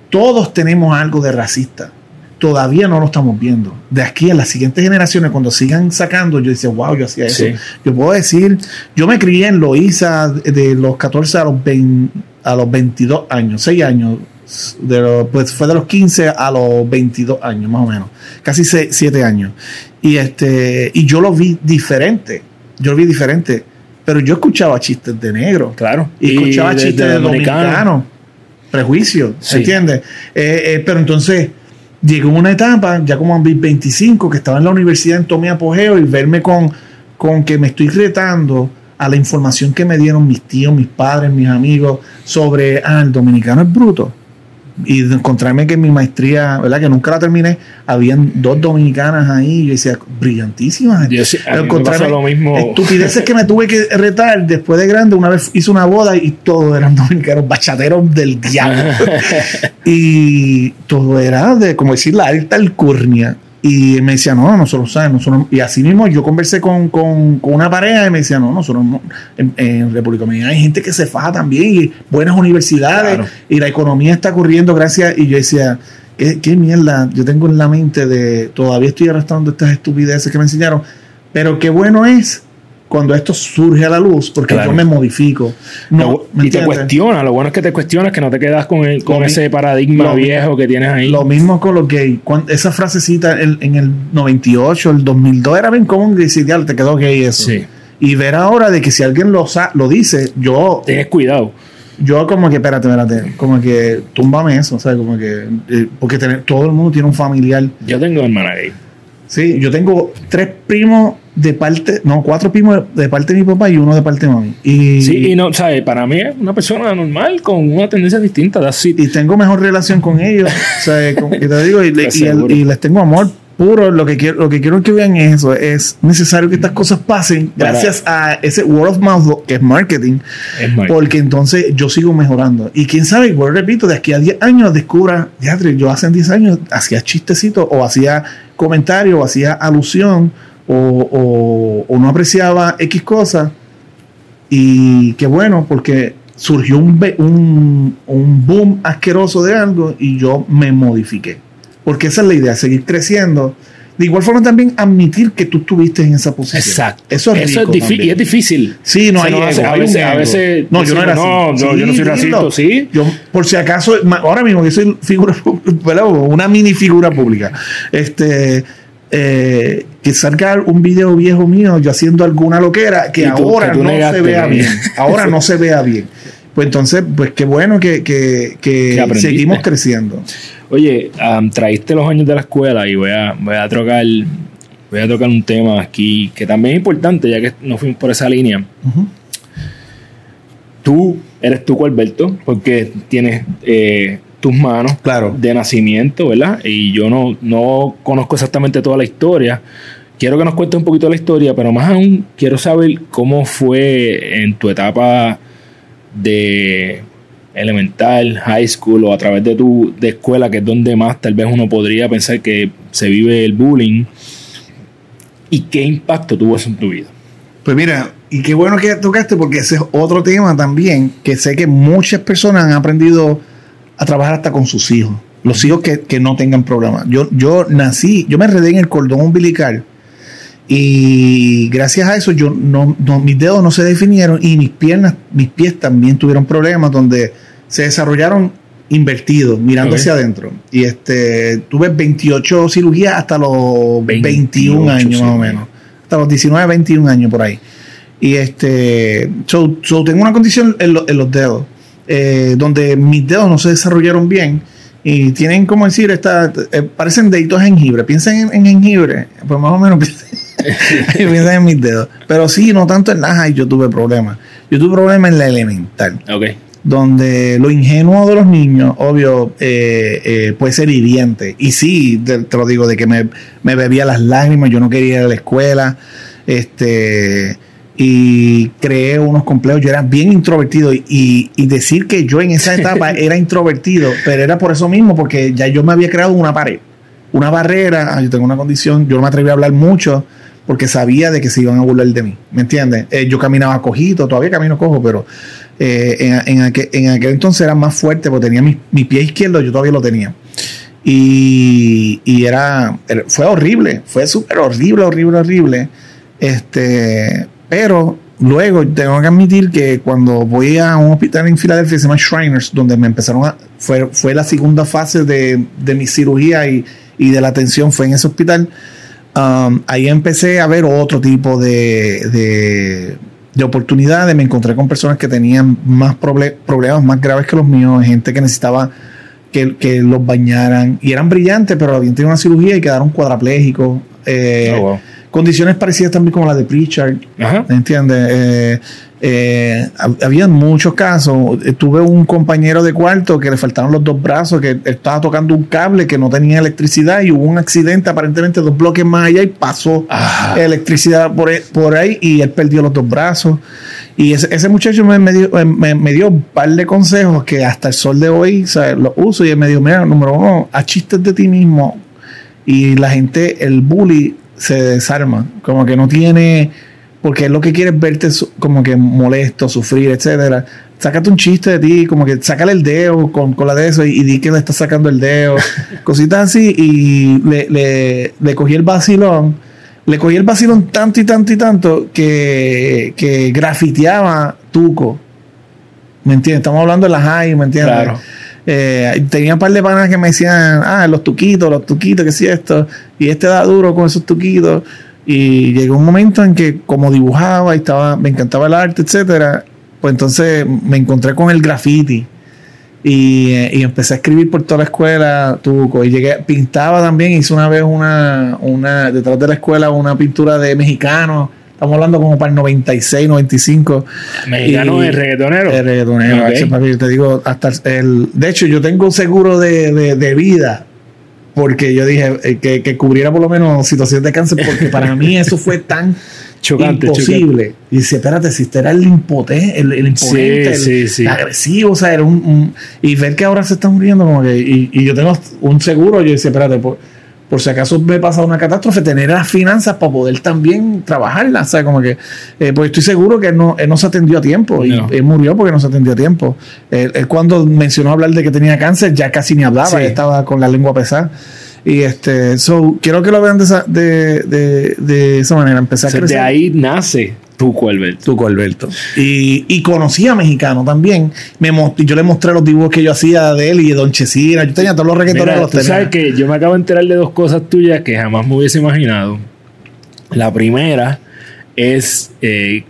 Todos tenemos algo de racista. todavía no lo estamos viendo. De aquí a las siguientes generaciones, cuando sigan sacando, yo decía, wow, yo hacía eso. Sí. Yo puedo decir, yo me crié en Loíza de los 14 a los, 20 a los 22 años, 6 años. De los- pues fue de los 15 a los 22 años, más o menos. Casi 7 años. Y, este, y yo lo vi diferente. Yo lo vi diferente. Pero yo escuchaba chistes de negro. Claro. Y, escuchaba de- chistes de, dominicano. Prejuicio, Sí. ¿entiendes? Eh, eh, pero entonces llegó una etapa, ya como a mis 25, que estaba en la universidad en todo mi apogeo y verme con, con que me estoy retando a la información que me dieron mis tíos, mis padres, mis amigos sobre, ah, el dominicano es bruto. Y encontrarme que en mi maestría, ¿verdad? Que nunca la terminé, habían dos dominicanas ahí. y Yo decía, brillantísimas. Yo sí- Encontrarme lo mismo. Estupideces que me tuve que retar después de grande. Una vez hice una boda y todos eran dominicanos, bachateros del diablo. *laughs* y todo era de, como decir, la alta alcurnia. Y me decía, no, nosotros, ¿sabes? Nosotros, y así mismo yo conversé con, con, con una pareja y me decía, no, nosotros no- en, en República Dominicana hay gente que se faja también y buenas universidades Claro. y la economía está corriendo gracias. Y yo decía, ¿qué, qué mierda yo tengo en la mente de todavía estoy arrastrando estas estupideces que me enseñaron. Pero qué bueno es cuando esto surge a la luz porque Claro. yo me modifico. No, ¿me y te entiendes? cuestiona, lo bueno es que te cuestionas, que no te quedas con, el, con Lo mi- ese paradigma viejo que tienes ahí. Lo mismo con los gays. Cuando- esa frasecita en, en el 98, el 2002 era bien común decir, ya te quedó gay eso. Sí. Y ver ahora de que si alguien lo, lo dice, yo, Tienes cuidado. yo como que, espérate, espérate, como que túmbame eso, o sea, como que, eh, porque tener- todo el mundo tiene un familiar. Yo tengo hermana gay. Sí, yo tengo tres primos de parte, no, cuatro primos de parte de mi papá y uno de parte de mami. Y, Sí, y no, ¿sabes? Para mí es una persona normal con una tendencia distinta. Y tengo mejor relación con ellos. o sea, como que te digo, y, *laughs* y el- y les tengo amor puro. Lo que quiero, lo que quiero que vean es eso. Es necesario que estas cosas pasen gracias a ese word of mouth que es marketing. Es. Porque entonces yo sigo mejorando. Y quién sabe, vuelvo repito, de aquí a 10 años descubra, yo hace 10 años hacía chistecitos o hacía comentarios o hacía alusión o, o- o no apreciaba X cosas. Y qué bueno, porque surgió un, un, un boom asqueroso de algo y yo me modifiqué. Porque esa es la idea, seguir creciendo. De igual forma también admitir que tú estuviste en esa posición. Exacto. Eso es, rico difícil. también. Y es difícil. Sí, no hay hace- ego, a hay veces, a veces No, yo no era así. No, yo no soy racista, sí. Yo, por si acaso, ahora mismo que soy figura una mini figura pública, este eh, que salga un video viejo mío yo haciendo alguna loquera que tú- ahora que no se vea bien. Ahora no se vea bien. Pues entonces, pues qué bueno que, que, que Que aprendiste. seguimos creciendo. Oye, am, traíste los años de la escuela y voy a, voy a tocar voy a tocar un tema aquí que también es importante, ya que nos fuimos por esa línea. Tú eres tú, Alberto, porque tienes eh, tus manos Claro. de nacimiento, ¿verdad? Y yo no, no conozco exactamente toda la historia. Quiero que nos cuentes un poquito la historia, pero más aún quiero saber cómo fue en tu etapa de elemental, high school o a través de tu de escuela, que es donde más tal vez uno podría pensar que se vive el bullying. ¿Y qué impacto tuvo eso en tu vida? Pues mira, y qué bueno que tocaste porque ese es otro tema también que sé que muchas personas han aprendido a trabajar hasta con sus hijos. Los hijos que, que no tengan problemas. Yo, yo nací, yo me enredé en el cordón umbilical y gracias a eso yo no, no- mis dedos no se definieron y mis piernas, mis pies también tuvieron problemas donde se desarrollaron invertidos, mirando Ok. hacia adentro. Y este tuve 28 cirugías hasta los 21 28, años más o menos. Hasta los 19, 21 años por ahí. Y este, so, so tengo una condición en, lo- en los dedos, eh, donde mis dedos no se desarrollaron bien y tienen, como decir, esta, eh, parecen deditos de jengibre. Piensen en, en jengibre, pues más o menos *laughs* *laughs* piensen, piensen en mis dedos. Pero sí, no tanto en high yo tuve problemas. Yo tuve problemas en la elemental Ok. donde lo ingenuo de los niños, obvio, eh, eh, puede ser hiriente. Y sí, te, te lo digo, de que me, me bebía las lágrimas, yo no quería ir a la escuela, este, y creé unos complejos. Yo era bien introvertido y, y- y decir que yo en esa etapa *laughs* era introvertido, pero era por eso mismo, porque ya yo me había creado una pared, una barrera. Ah, yo tengo una condición, yo no me atreví a hablar mucho porque sabía de que se iban a burlar de mí, ¿me entiendes? Eh, yo caminaba cojito, todavía camino cojo, pero eh, en, en aquel, en aquel entonces era más fuerte porque tenía mi, mi pie izquierdo, yo todavía lo tenía. Y, y era, fue horrible, fue súper horrible, horrible, horrible. Este, pero luego tengo que admitir que cuando voy a un hospital en Filadelfia se llama Shriners, donde me empezaron a, fue, fue la segunda fase de, de mi cirugía y, y de la atención fue en ese hospital. Um, ahí empecé a ver otro tipo de, de, de oportunidades. Me encontré con personas que tenían más proble- problemas más graves que los míos, gente que necesitaba que, que los bañaran y eran brillantes, pero habían tenido una cirugía y quedaron cuadraplégicos. Eh, Oh. Condiciones parecidas también como la de Pritchard. Ajá. ¿Me entiendes? Eh, eh, hab- había muchos casos. Eh, Tuve un compañero de cuarto que le faltaron los dos brazos, que estaba tocando un cable que no tenía electricidad y hubo un accidente aparentemente dos bloques más allá y pasó Ah. electricidad por, e- por ahí y él perdió los dos brazos. Y ese, ese muchacho me, me dio, me, me dio un par de consejos que hasta el sol de hoy sea, los uso y él me dijo, mira, número uno, achistes de ti mismo y la gente, el bully se desarma, como que no tiene, porque es lo que quiere es verte como que molesto, sufrir, etcétera. Sácate un chiste de ti, como que sácale el dedo con, con la de eso y, y di que le estás sacando el dedo, *laughs* cositas así, y le, le, le cogí el vacilón, le cogí el vacilón tanto y tanto y tanto que, que grafiteaba Tuco. ¿Me entiendes? Estamos hablando de la high, ¿me entiendes? Claro. Eh, tenía un par de panas que me decían, ah, los tuquitos, los tuquitos, que sí esto, y este da duro con esos tuquitos. Y llegó un momento en que como dibujaba y estaba, me encantaba el arte, etcétera, pues entonces me encontré con el graffiti. Y, eh, y empecé a escribir por toda la escuela, tuco, y llegué, pintaba también, hice una vez una, una, detrás de la escuela una pintura de mexicano, estamos hablando como para el 96, 95. Mexicano de reggaetonero. el reggaetonero, Ok. ese papi, te digo, hasta el. De hecho, yo tengo un seguro de, de- de vida. Porque yo dije eh, que, que cubriera por lo menos situaciones de cáncer. Porque para mí *laughs* eso fue tan Chocante, imposible. Y dice, espérate, si este era el impote, el, el imponente, Sí, el, sí, sí. el agresivo, o sea, era un, un- Y ver que ahora se están muriendo, como que. Y, y yo tengo un seguro, yo decía, espérate, por, por si acaso me pasa una catástrofe, tener las finanzas para poder también trabajarlas. O sea, como que. eh, pues estoy seguro que él no, él no se atendió a tiempo. No. Y él murió porque no se atendió a tiempo. Él, él cuando mencionó hablar de que tenía cáncer, ya casi ni hablaba, Sí. ya estaba con la lengua pesada. Y este, so, quiero que lo vean de esa, de, de, de esa manera. Empecé a O sea, crecer. de ahí nace Tuco Alberto. Tuco Alberto. Y, y conocí a mexicano también. Me yo le mostré los dibujos que yo hacía de él y de Don Chesina. Yo tenía todos los reggaetones Mira, los tú tenía. sabes que yo me acabo de enterar de dos cosas tuyas que jamás me hubiese imaginado. La primera es eh,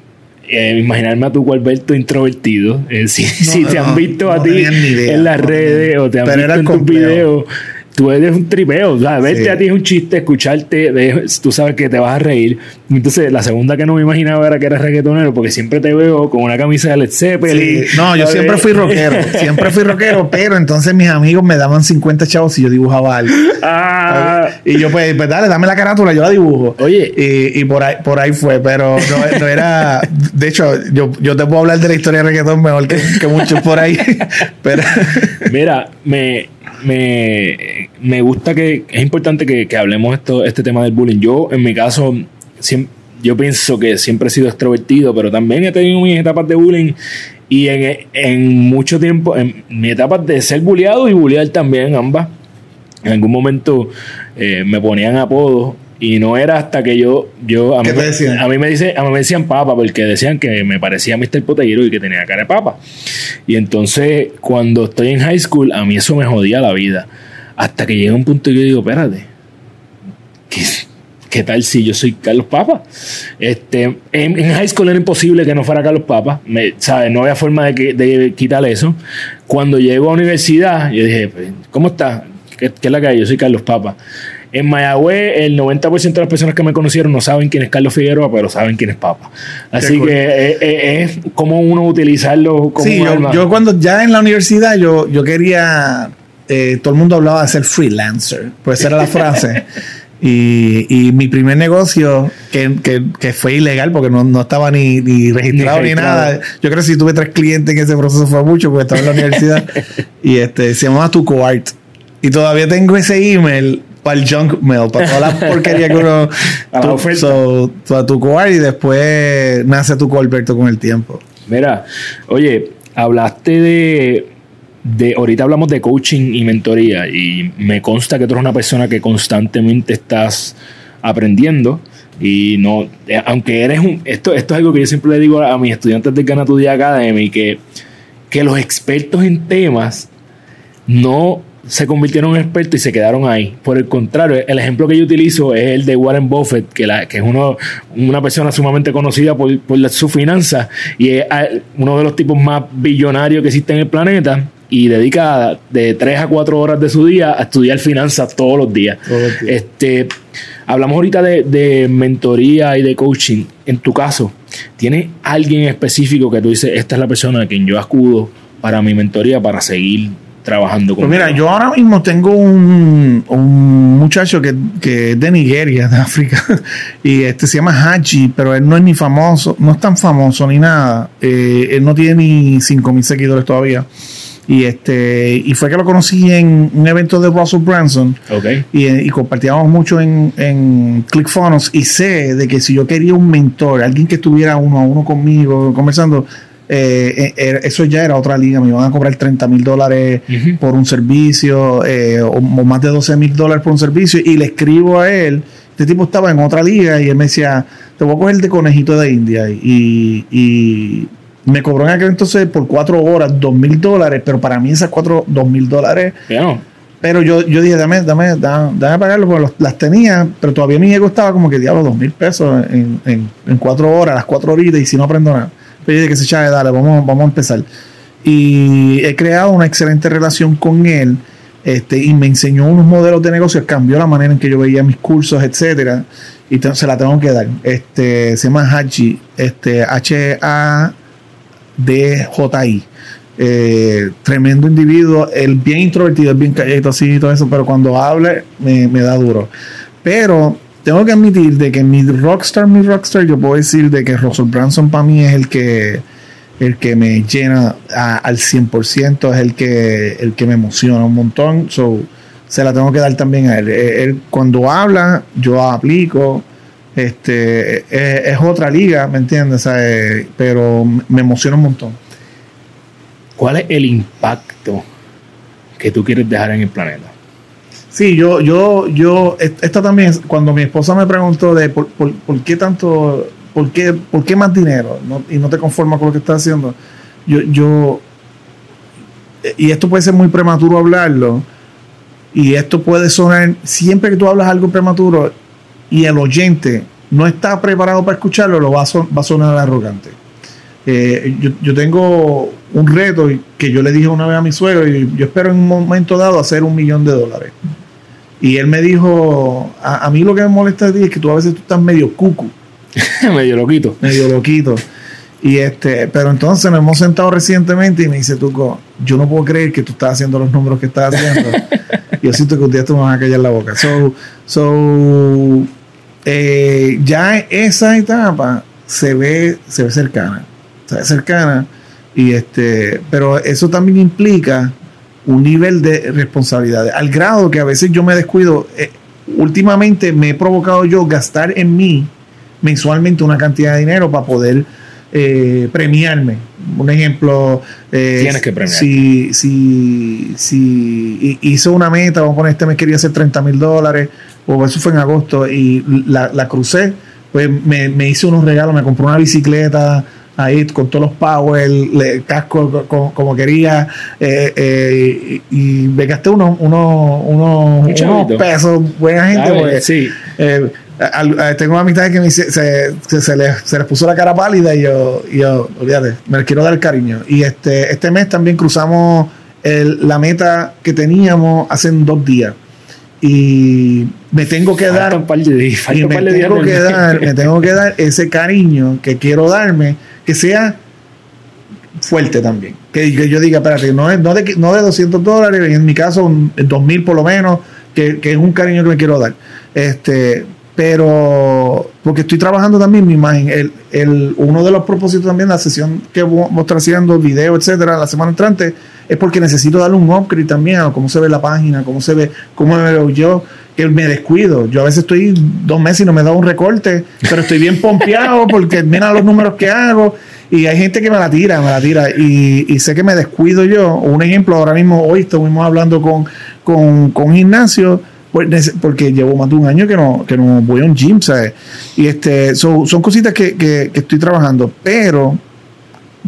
eh, imaginarme a Tuco Alberto introvertido. Eh, *laughs* si, si te no, han visto a ti en las no redes o te han Pero visto en tus videos, tú eres un tripeo. O sea, verte Sí. a ti es un chiste, escucharte, tú sabes que te vas a reír. Entonces, la segunda que no me imaginaba era que eras reggaetonero, porque siempre te veo con una camisa de Led Zeppelin. Sí, No, yo ¿sabes? siempre fui rockero. *laughs* siempre fui rockero, pero entonces mis amigos me daban 50 chavos si yo dibujaba algo. Ah, Y yo, pues, pues dale, dame la carátula, yo la dibujo. Oye. Y, y por, ahí, por ahí fue, pero no, no era. De hecho, yo, yo te puedo hablar de la historia de reggaetón mejor que, que muchos por ahí. *laughs* Pero. Mira, me, me, me gusta que es importante que, hablemos esto, este tema del bullying. Yo, en mi caso, yo pienso que siempre he sido extrovertido, pero también he tenido mis etapas de bullying y en, en mucho tiempo, en mi etapa de ser bulleado y bullear también, ambas. En algún momento eh, me ponían apodos y no era hasta que yo, yo a, mí, ¿Qué te me- decían? a mí me dice, a mí me decían papa porque decían que me parecía Mr. Poteiro y que tenía cara de papa. Y entonces cuando estoy en high school a mí eso me jodía la vida. Hasta que llega un punto y yo digo, espérate, ¿qué, qué tal si yo soy Carlos Papa? Este, en, en high school era imposible que no fuera Carlos Papa, me, ¿sabes? No había forma de, que, de quitar eso. Cuando llego a universidad, yo dije, pues, ¿cómo estás? ¿Qué, qué es la que hay? Yo soy Carlos Papa. En Mayagüez, el 90% de las personas que me conocieron no saben quién es Carlos Figueroa, pero saben quién es Papa. Así que eh, eh, es como uno utilizarlo como Sí, yo, yo cuando ya en la universidad yo, yo quería, eh, todo el mundo hablaba de ser freelancer, pues esa era la frase. *laughs* Y, y mi primer negocio, que, que, que fue ilegal porque no, no estaba ni, ni registrado ni, registrado. nada. Yo creo que si tuve tres clientes en ese proceso fue mucho porque estaba en la universidad. *laughs* y este se llamaba TucoArt. Y todavía tengo ese email para el junk mail, para toda la porquería que uno. *laughs* A la tu- oferta. so, a TucoArt y después nace Tuco Alberto con el tiempo. Mira, oye, hablaste de, de ahorita hablamos de coaching y mentoría y me consta que tú eres una persona que constantemente estás aprendiendo y no eh, aunque eres un esto esto es algo que yo siempre le digo a, mis estudiantes del Gana Tu Academy que que los expertos en temas no se convirtieron en expertos y se quedaron ahí. Por el contrario, el ejemplo que yo utilizo es el de Warren Buffett, que, la, que es uno, una persona sumamente conocida por, por su finanza y es uno de los tipos más billonarios que existen en el planeta y dedica de 3 a 4 horas de su día a estudiar finanzas todos los días. Este, hablamos ahorita de, de, mentoría y de coaching. En tu caso, ¿tiene alguien específico que tú dices, esta es la persona a quien yo acudo para mi mentoría, para seguir trabajando con Pues mira, yo ahora mismo tengo un, un muchacho que, que, es de Nigeria, de África, *laughs* y este se llama Haji, pero él no es ni famoso, no es tan famoso ni nada. Eh, él no tiene ni 5 mil seguidores todavía. Y este y fue que lo conocí en un evento de Russell Branson. Okay. Y, y, compartíamos mucho en, en ClickFunnels. Y sé de que si yo quería un mentor, alguien que estuviera uno a uno conmigo, conversando, eh, eh, eso ya era otra liga, me iban a cobrar 30 mil dólares por un servicio eh, o, más de 12 mil dólares por un servicio y le escribo a él, este tipo estaba en otra liga y él me decía, te voy a coger de conejito de India y, y me cobró en aquel entonces por cuatro horas dos mil dólares, pero para mí esas cuatro, dos mil dólares... Pero yo, yo dije, dame, dame, dame, dame pagarlo, porque las tenía, pero todavía mi ego estaba como que, diablo, dos mil pesos en, en, en, cuatro horas, las cuatro horitas, y si no aprendo nada pide que se chave, dale, vamos, vamos a empezar. Y he creado una excelente relación con él. Este, y me enseñó unos modelos de negocio, cambió la manera en que yo veía mis cursos, etcétera, y se la tengo que dar. Este, se llama Haji, este, H-A-D-J-I. Eh, tremendo individuo, él bien introvertido, bien callado así y todo eso, pero cuando hable me, me da duro. Pero tengo que admitir de que mi rockstar, mi rockstar, yo puedo decir de que Russell Branson para mí es el que el que me llena al 100%, es el que el que me emociona un montón, so, se la tengo que dar también a él. Él, cuando habla, yo aplico, este es, otra liga, ¿me entiendes? pero me emociona un montón. ¿Cuál es el impacto que tú quieres dejar en el planeta? Sí, yo, yo, yo, esta también, cuando mi esposa me preguntó de por, qué tanto, por qué, por qué más dinero y no te conformas con lo que estás haciendo, yo, yo, y esto puede ser muy prematuro hablarlo, y esto puede sonar, siempre que tú hablas algo prematuro y el oyente no está preparado para escucharlo, lo va a, va a sonar arrogante. Eh, yo, yo, tengo un reto que yo le dije una vez a mi suegro y yo espero en un momento dado hacer un millón de dólares. Y él me dijo, a, mí lo que me molesta de ti es que tú a veces tú estás medio cucu. *laughs* medio loquito. Medio loquito. Y este, pero entonces nos hemos sentado recientemente y me dice, Tuco, yo no puedo creer que tú estás haciendo los números que estás haciendo. *laughs* yo siento que un día tú me vas a callar la boca. So, so eh, ya esa etapa se ve, se ve cercana. Se ve cercana. Y este, pero eso también implica un nivel de responsabilidad, al grado que a veces yo me descuido. Eh, últimamente me he provocado yo gastar en mí mensualmente una cantidad de dinero para poder eh, premiarme. Un ejemplo, eh, tienes que premiar. Si, si, si hice una meta, vamos a poner este me quería hacer 30 mil dólares, o eso fue en agosto, y la, la crucé, pues me, me hice unos regalos, me compré una bicicleta ahí con todos los power, el casco como, quería, eh, eh, y, me gasté unos, unos, unos, pesos, buena gente, porque sí. Eh, tengo una amistad que me, se, se, se, les, se, les, puso la cara pálida y yo, y yo, olvídate, me quiero dar cariño. Y este, este mes también cruzamos el, la meta que teníamos hace dos días y me tengo que dar un par de, y me tengo que *laughs* dar me tengo que dar ese cariño que quiero darme que sea fuerte también. Que, yo diga, espérate, no, es, no, de, no de 200 dólares, en mi caso, 2000 por lo menos, que, es un cariño que me quiero dar. Este, pero, porque estoy trabajando también mi imagen. El, el, uno de los propósitos también de la sesión que vamos haciendo, video, etcétera, la semana entrante, es porque necesito darle un upgrade también a cómo se ve la página, cómo se ve, cómo me veo yo que me descuido. Yo a veces estoy dos meses y no me da un recorte, pero estoy bien pompeado porque mira los números que hago. Y hay gente que me la tira, me la tira. Y, sé que me descuido yo. Un ejemplo, ahora mismo, hoy estuvimos hablando con, con, con Ignacio, pues, porque llevo más de un año que no, que no voy a un gym, ¿sabes? Y este, son cositas que, que, estoy trabajando, pero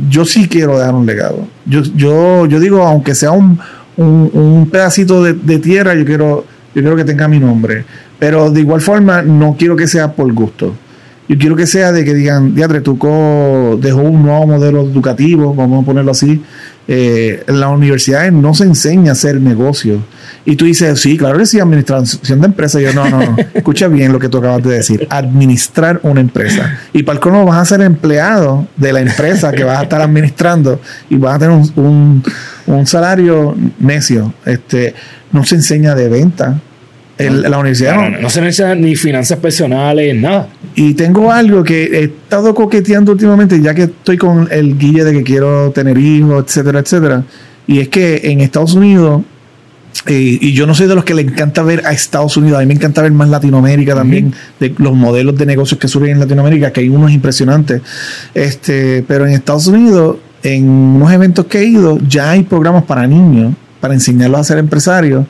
yo sí quiero dejar un legado. Yo, yo, yo digo, aunque sea un, un, pedacito de, tierra, yo quiero, yo quiero que tenga mi nombre. Pero de igual forma, no quiero que sea por gusto. Yo quiero que sea de que digan, Diatre, Tuco dejó un nuevo modelo educativo, vamos a ponerlo así. Eh, en las universidades no se enseña a hacer negocio. Y tú dices, sí, claro que sí, administración de empresa. yo, no, no, no. *laughs* Escucha bien lo que tú acabas de decir. Administrar una empresa. Y para el colmo vas a ser empleado de la empresa que vas a estar administrando y vas a tener un, un, un salario necio. Este, no se enseña de venta la universidad no, no, se necesita ni finanzas personales, nada. Y tengo algo que he estado coqueteando últimamente, ya que estoy con el guille de que quiero tener hijos, etcétera, etcétera. Y es que en Estados Unidos, eh, y yo no soy de los que le encanta ver a Estados Unidos, a mí me encanta ver más Latinoamérica también, de los modelos de negocios que surgen en Latinoamérica, que hay unos impresionantes. Este, pero en Estados Unidos, en unos eventos que he ido, ya hay programas para niños, para enseñarlos a ser empresarios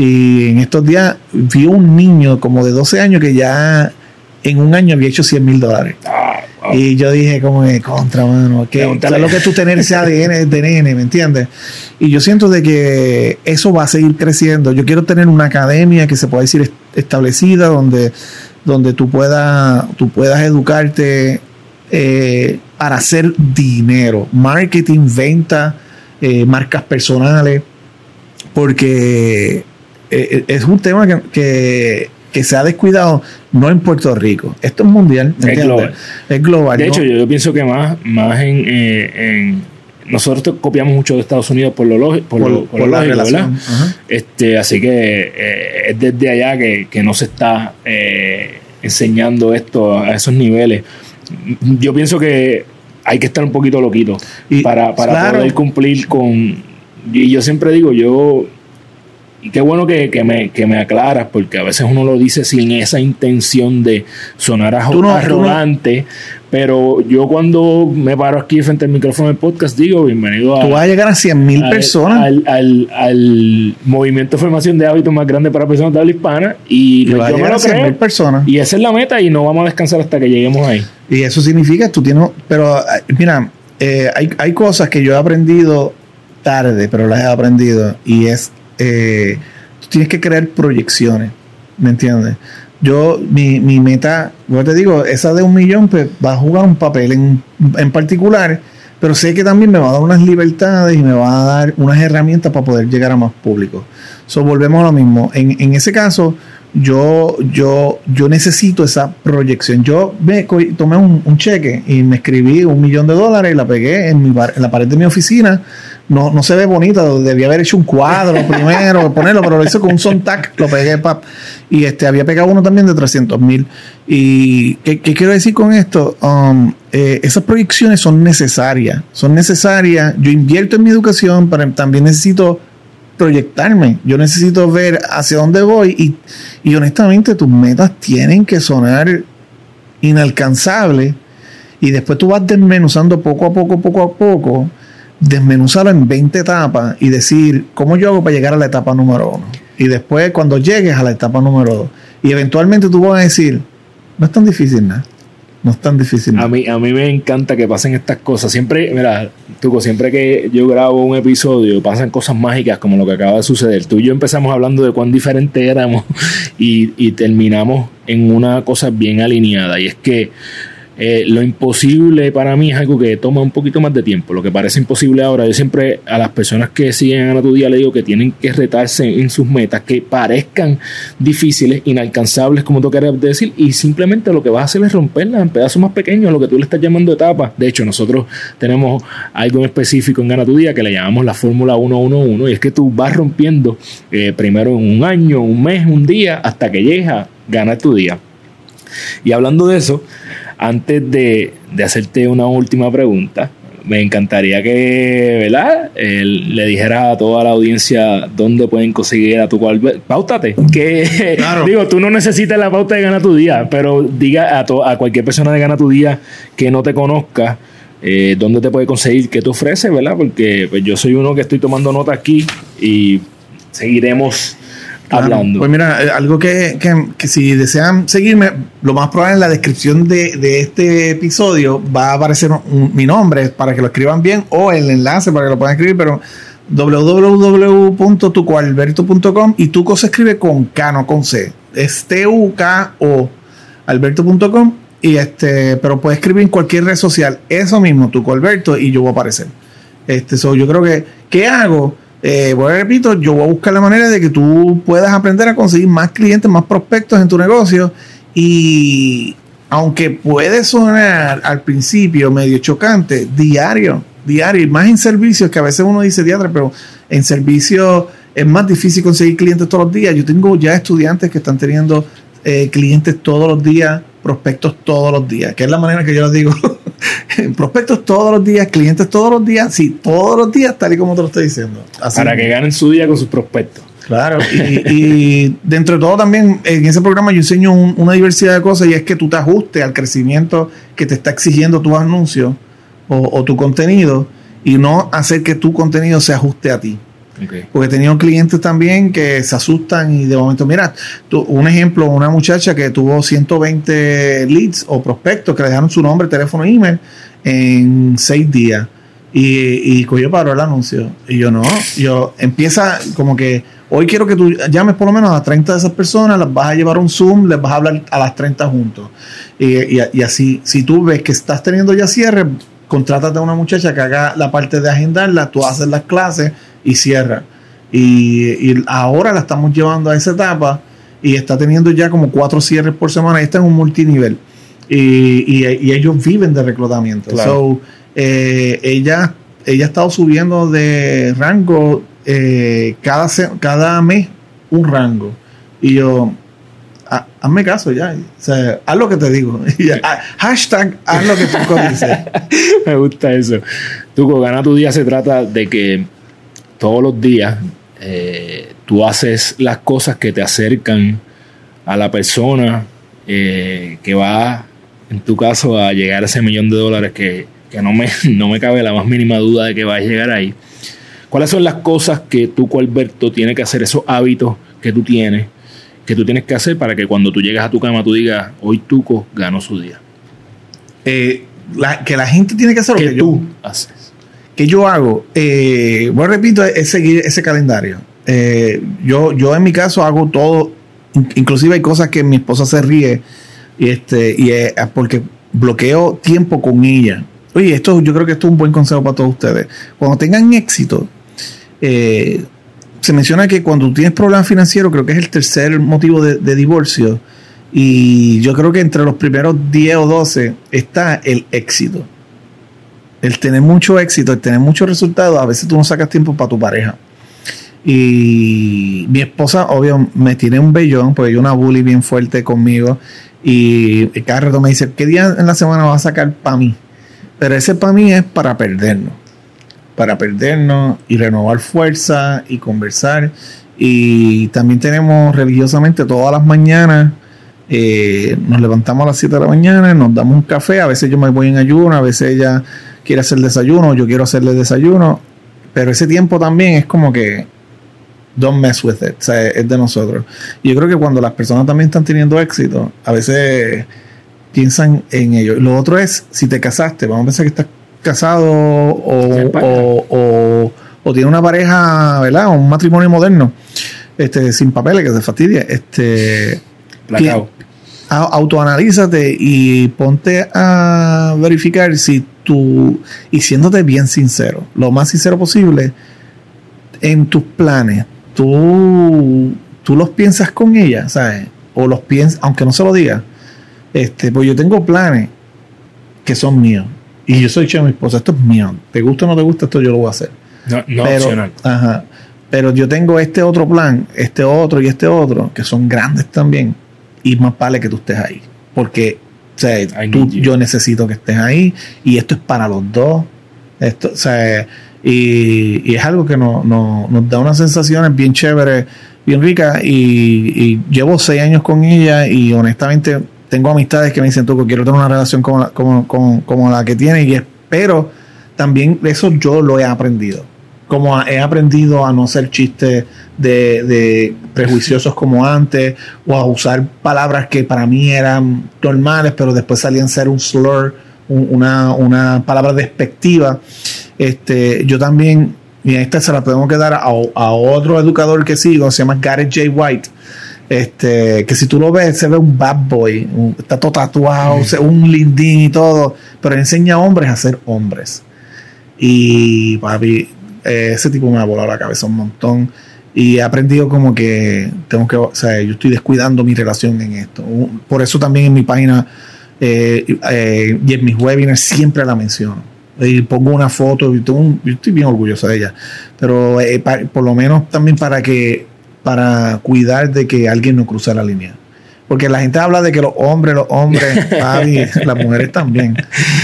y en estos días vi un niño como de 12 años que ya en un año había hecho 100 mil dólares. Ah, y yo dije, como de contra, mano, que lo que tú tener ese ADN *laughs* de nene, ¿me entiendes? Y yo siento de que eso va a seguir creciendo. Yo quiero tener una academia que se pueda decir establecida donde, donde tú, puedas, tú puedas educarte eh, para hacer dinero, marketing, venta, eh, marcas personales, porque eh, eh, es un tema que, se ha descuidado no en Puerto Rico. Esto es mundial. Es global. Es global. De hecho, yo, pienso que más, más eh, en, nosotros copiamos mucho de Estados Unidos por lo, por, lo, por, la ¿verdad? Este, así que es desde allá que, no se está enseñando esto a esos niveles. Yo pienso que hay que estar un poquito loquito para, para poder cumplir con. Y yo siempre digo, yo y qué bueno que, que, me, que me aclaras, porque a veces uno lo dice sin esa intención de sonar arrogante, pero yo cuando me paro aquí frente al micrófono del podcast digo, bienvenido a... Tú vas a llegar a 100 mil personas. Al, al, al, movimiento de formación de hábitos más grande para personas de habla hispana y, yo me lo creo. personas. Y esa es la meta y no vamos a descansar hasta que lleguemos ahí. Y eso significa, tú tienes... Pero mira, eh, hay, hay cosas que yo he aprendido tarde, pero las he aprendido y es eh, tú tienes que crear proyecciones, ¿me entiendes? Yo, mi, mi meta, yo te digo, esa de un millón, pues va a jugar un papel en, en particular, pero sé que también me va a dar unas libertades y me va a dar unas herramientas para poder llegar a más público. So, volvemos a lo mismo. En, en ese caso, yo, yo, yo necesito esa proyección. Yo tomé un, un, cheque y me escribí un millón de dólares y la pegué en, mi, en la pared de mi oficina no, no se ve bonita, debía haber hecho un cuadro primero, *laughs* ponerlo, pero lo hice con un Sontac, lo pegué. Y este, había pegado uno también de 300 mil. ¿Y qué, quiero decir con esto? Um, eh, esas proyecciones son necesarias, son necesarias. Yo invierto en mi educación, pero también necesito proyectarme. Yo necesito ver hacia dónde voy y, y honestamente tus metas tienen que sonar inalcanzables y después tú vas desmenuzando poco a poco, poco a poco desmenuzarlo en 20 etapas y decir, ¿cómo yo hago para llegar a la etapa número uno? Y después, cuando llegues a la etapa número dos, y eventualmente tú vas a decir, no es tan difícil nada. No es tan difícil. A mí, a mí me encanta que pasen estas cosas. Siempre, mira, Tuco, siempre que yo grabo un episodio, pasan cosas mágicas como lo que acaba de suceder. Tú y yo empezamos hablando de cuán diferente éramos *laughs* y, y terminamos en una cosa bien alineada. Y es que eh, lo imposible para mí es algo que toma un poquito más de tiempo. Lo que parece imposible ahora, yo siempre a las personas que siguen a tu día le digo que tienen que retarse en sus metas, que parezcan difíciles, inalcanzables, como tú quieres decir, y simplemente lo que vas a hacer es romperlas en pedazos más pequeños, lo que tú le estás llamando etapas. De hecho, nosotros tenemos algo en específico en Gana tu Día que le llamamos la Fórmula 111, y es que tú vas rompiendo eh, primero en un año, un mes, un día, hasta que llegas a ganar tu día. Y hablando de eso, antes de, hacerte una última pregunta, me encantaría que, ¿verdad? Eh, le dijera a toda la audiencia dónde pueden conseguir a tu cual. Pautate. Que, *laughs* digo, tú no necesitas la pauta de Gana tu Día, pero diga a, a cualquier persona de Gana tu Día que no te conozca. Eh, dónde te puede conseguir, qué te ofrece, ¿verdad? Porque pues, yo soy uno que estoy tomando nota aquí y seguiremos hablando. Pues mira, eh, algo que, que, si desean seguirme, lo más probable en la descripción de, de este episodio va a aparecer mi nombre para que lo escriban bien o el enlace para que lo puedan escribir, pero www.tucoalberto.com y Tuco se escribe con K, no con C. Es T-U-K-O alberto.com y este, pero puedes escribir en cualquier red social, eso mismo, Tuco Alberto, y yo voy a aparecer. Este, so, yo creo que, ¿qué hago? Eh, a repito, yo voy a buscar la manera de que tú puedas aprender a conseguir más clientes, más prospectos en tu negocio. Y aunque puede sonar al principio medio chocante, diario, diario, y más en servicios, que a veces uno dice diario, pero en servicios es más difícil conseguir clientes todos los días. Yo tengo ya estudiantes que están teniendo eh, clientes todos los días, prospectos todos los días, que es la manera que yo les digo. *laughs* *laughs* prospectos todos los días, clientes todos los días, sí, todos los días, tal y como te lo estoy diciendo. Para que ganen su día con sus prospectos. Claro, y, dentro de todo también en ese programa yo enseño una diversidad de cosas y es que tú te ajustes al crecimiento que te está exigiendo tu anuncio o, tu contenido y no hacer que tu contenido se ajuste a ti. Porque he tenido clientes también que se asustan y de momento, mira, un ejemplo, una muchacha que tuvo 120 leads o prospectos que le dejaron su nombre, teléfono, email en seis días. Y, y cogió paró el anuncio. Y yo no, yo empieza como que hoy quiero que tú llames por lo menos a 30 de esas personas, las vas a llevar a un Zoom, les vas a hablar a las 30 juntos. Y, y, así, si tú ves que estás teniendo ya cierre, contrátate a una muchacha que haga la parte de agendarla, tú haces las clases y cierra. Y, ahora la estamos llevando a esa etapa y está teniendo ya como cuatro cierres por semana y está en un multinivel. Y, ellos viven de reclutamiento. So, eh, ella, ella ha estado subiendo de rango eh, cada, cada mes un rango. Y yo, hazme caso ya. haz lo que te digo. *laughs* hashtag haz lo que tú dices. *laughs* Me gusta eso. Tú, con Gana tu Día se trata de que todos los días eh, tú haces las cosas que te acercan a la persona eh, que va, en tu caso, a llegar a ese millón de dólares que, no, me, *laughs* no me cabe la más mínima duda de que va a llegar ahí. ¿Cuáles son las cosas que tú, Alberto, tienes que hacer, esos hábitos que tú tienes, que tú tienes que hacer para que cuando tú llegas a tu cama tú digas, hoy Tuco ganó su día? Eh, que la gente tiene que hacer lo que, tú haces que yo hago, eh, bueno, repito, es seguir ese calendario. Eh, yo, yo en mi caso hago todo, inclusive hay cosas que mi esposa se ríe y este y es porque bloqueo tiempo con ella. Oye, esto yo creo que esto es un buen consejo para todos ustedes. Cuando tengan éxito, eh, se menciona que cuando tienes problemas financieros, creo que es el tercer motivo de, de, divorcio. Y yo creo que entre los primeros 10 o 12 está el éxito el tener mucho éxito, el tener muchos resultados, a veces tú no sacas tiempo para tu pareja. Y mi esposa, obvio, me tiene un bellón, porque hay una bully bien fuerte conmigo. Y cada rato me dice, ¿qué día en la semana vas a sacar para mí? Pero ese para mí es para perdernos. Para perdernos y renovar fuerza y conversar. Y también tenemos religiosamente todas las mañanas eh, nos levantamos a las 7 de la mañana, nos damos un café, a veces yo me voy en ayuno, a veces ella quiere hacer desayuno, yo quiero hacerle desayuno, pero ese tiempo también es como que don't mess with it, o sea, es de nosotros. Y yo creo que cuando las personas también están teniendo éxito, a veces piensan en ello. Lo otro es, si te casaste, vamos a pensar que estás casado o, o, o, tiene una pareja, ¿verdad? Un matrimonio moderno, este, sin papeles, que se fastidia. Este, autoanalízate y ponte a verificar si tú, y siéndote bien sincero, lo más sincero posible, en tus planes, tú, tú los piensas con ella, ¿sabes? O los piensas, aunque no se lo digas, este, pues yo tengo planes que son míos. Y yo soy che mi esposa, esto es mío. Te gusta o no te gusta, esto yo lo voy a hacer. No, no pero, opcional. Ajá. Pero yo tengo este otro plan, este otro y este otro, que son grandes también y más vale que tú estés ahí. Porque yo necesito que estés ahí y esto es para los dos. Esto, o sea, y, y es algo que no, no- nos da unas sensaciones bien chéveres, bien ricas. Y, y llevo seis años con ella y honestamente tengo amistades que me dicen, tú quiero tener una relación como la, como, como- como la que tiene y espero también eso yo lo he aprendido. Como a- he aprendido a no hacer chistes de, de prejuiciosos como antes, o a usar palabras que para mí eran normales, pero después salían a ser un slur, un- una, una palabra despectiva. Este, yo también, y esta se la podemos quedar a, a otro educador que sigo, se llama Gareth J. White. Este, que si tú lo ves, se ve un bad boy, un- está todo tatuado, se- un lindín y todo, pero enseña a hombres a ser hombres. Y papi, eh, ese tipo me ha volado la cabeza un montón. Y he aprendido como que tengo que, o sea, yo estoy descuidando mi relación en esto. Por eso también en mi página eh, eh, y en mis webinars siempre la menciono. Y pongo una foto, y estoy bien orgulloso de ella. Pero por lo menos también para que, para cuidar de que alguien no cruce la línea. Porque la gente habla de que los hombres, los hombres, *laughs* papi, las mujeres también.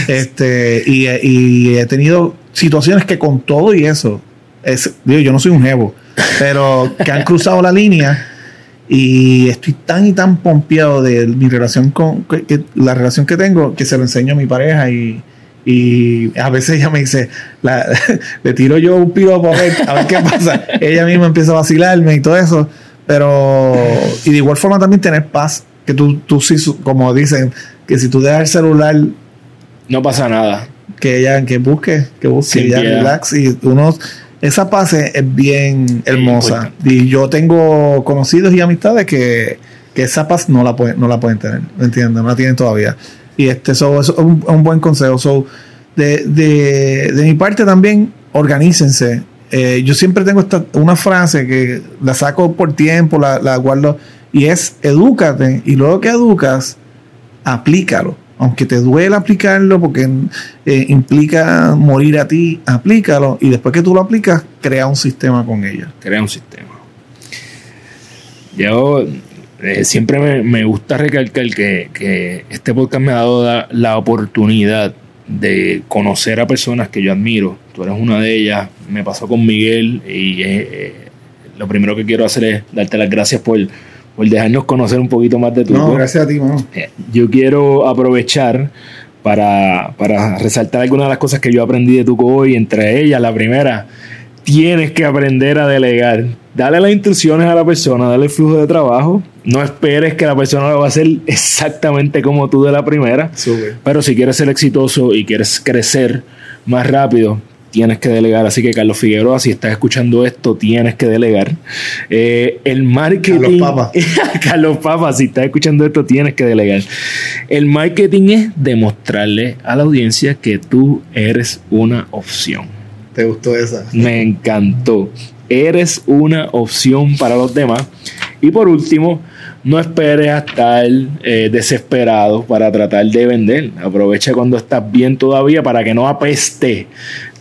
Este, y, y he tenido situaciones que con todo y eso, es, digo, yo no soy un jevo, pero que han cruzado la línea y estoy tan y tan pompeado de mi relación con que- que- la relación que tengo que se lo enseño a mi pareja y, y a veces ella me dice la- *laughs* le tiro yo un piropo a ver, a ver qué pasa ella misma empieza a vacilarme y todo eso pero y de igual forma también tener paz que tú, tú sí como dicen que si tú dejas el celular No pasa nada. que ella que busque que busque Sin ya piedad. relax y uno esa paz es, bien hermosa y yo tengo conocidos y amistades que, que esa paz no la pueden no la pueden tener ¿me entiendes? no la tienen todavía y este so, es un, un buen consejo so, de, de, de mi parte también organícense Eh, yo siempre tengo esta, una frase que la saco por tiempo la, guardo y es edúcate y luego que educas aplícalo. Aunque te duela aplicarlo porque eh, implica morir a ti, aplícalo y después que tú lo aplicas, crea un sistema con ella. Crea un sistema. Yo eh, siempre me, gusta recalcar que, que este podcast me ha dado la oportunidad de conocer a personas que yo admiro. Tú eres una de ellas. Me pasó con Miguel y eh, eh, lo primero que quiero hacer es darte las gracias por, por dejarnos conocer un poquito más de tu No, gracias a ti, mano. Eh, yo quiero aprovechar para, para resaltar algunas de las cosas que yo aprendí de tu hoy, entre ellas la primera, tienes que aprender a delegar. Dale las instrucciones a la persona, dale el flujo de trabajo. No esperes que la persona lo va a hacer *laughs* exactamente como tú de la primera. Súper. Pero si quieres ser exitoso y quieres crecer más rápido, tienes que delegar. Así que Carlos Figueroa, si estás escuchando esto, tienes que delegar. Eh, el marketing... Carlos Papa. *laughs* Carlos Papa, si estás escuchando esto, tienes que delegar. El marketing es demostrarle a la audiencia que tú eres una opción. ¿Te gustó esa? Me encantó. Eres una opción para los demás. Y por último, no esperes a estar eh, desesperado para tratar de vender. Aprovecha cuando estás bien todavía para que no apeste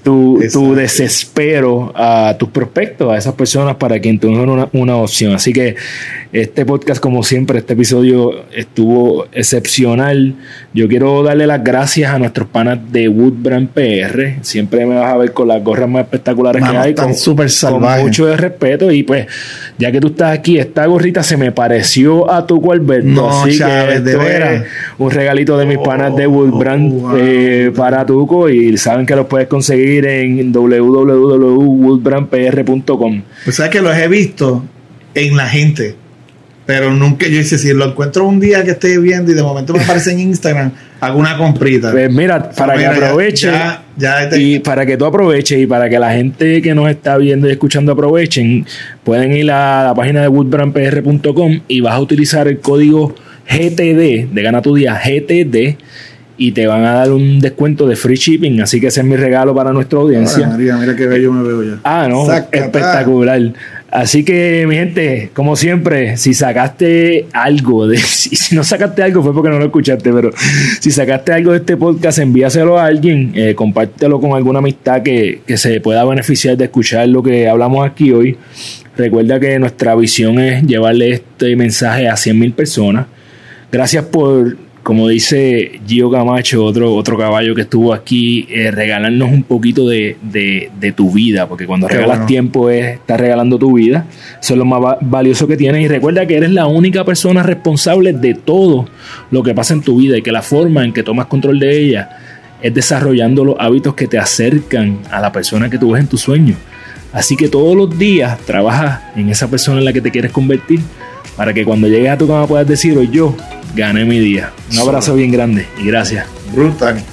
tu, tu desespero a tus prospectos, a esas personas para quien tú eres una, una opción. Así que este podcast, como siempre, este episodio estuvo excepcional. Yo quiero darle las gracias a nuestros panas de Woodbrand PR. Siempre me vas a ver con las gorras más espectaculares Mano, que hay. están con- súper con salvajes. mucho de respeto. Y pues, ya que tú estás aquí, esta gorrita se me pareció a tu Alberto. No, así Chávez, que de esto veras. es un regalito de mis panas de Woodbrand Oh, wow. eh, para Tuco. Y saben que los puedes conseguir en www.woodbrandpr.com. Pues sabes que los he visto en la gente. Pero nunca, yo dice, si lo encuentro un día que esté viendo y de momento me aparece en Instagram, hago una comprita. Pues mira, para que Mira, aproveche. Ya, ya te- Y para que tú aproveches y para que la gente que nos está viendo y escuchando aprovechen, pueden ir a la página de woodbrandpr.com y vas a utilizar el código GTD de Gana tu Día GTD y te van a dar un descuento de free shipping. Así que ese es mi regalo para nuestra audiencia. Ahora, María, mira qué bello me veo ya. Ah, no, espectacular. Así que, mi gente, como siempre, si sacaste algo de. *laughs* Si, si no sacaste algo fue porque no lo escuchaste, pero si sacaste algo de este podcast, envíaselo a alguien, eh, compártelo con alguna amistad que, que se pueda beneficiar de escuchar lo que hablamos aquí hoy. Recuerda que nuestra visión es llevarle este mensaje a 100.000 personas. Gracias por como dice Gio Camacho, otro, otro caballo que estuvo aquí, eh, regalarnos un poquito de, de- de tu vida, porque cuando Qué regalas bueno. tiempo es estar regalando tu vida, eso es lo más va- valioso que tienes y recuerda que eres la única persona responsable de todo lo que pasa en tu vida y que la forma en que tomas control de ella es desarrollando los hábitos que te acercan a la persona que tú ves en tu sueño. Así que todos los días trabaja en esa persona en la que te quieres convertir para que cuando llegues a tu cama puedas decir, hoy yo gané mi día. Un abrazo bien grande y gracias. Brutal.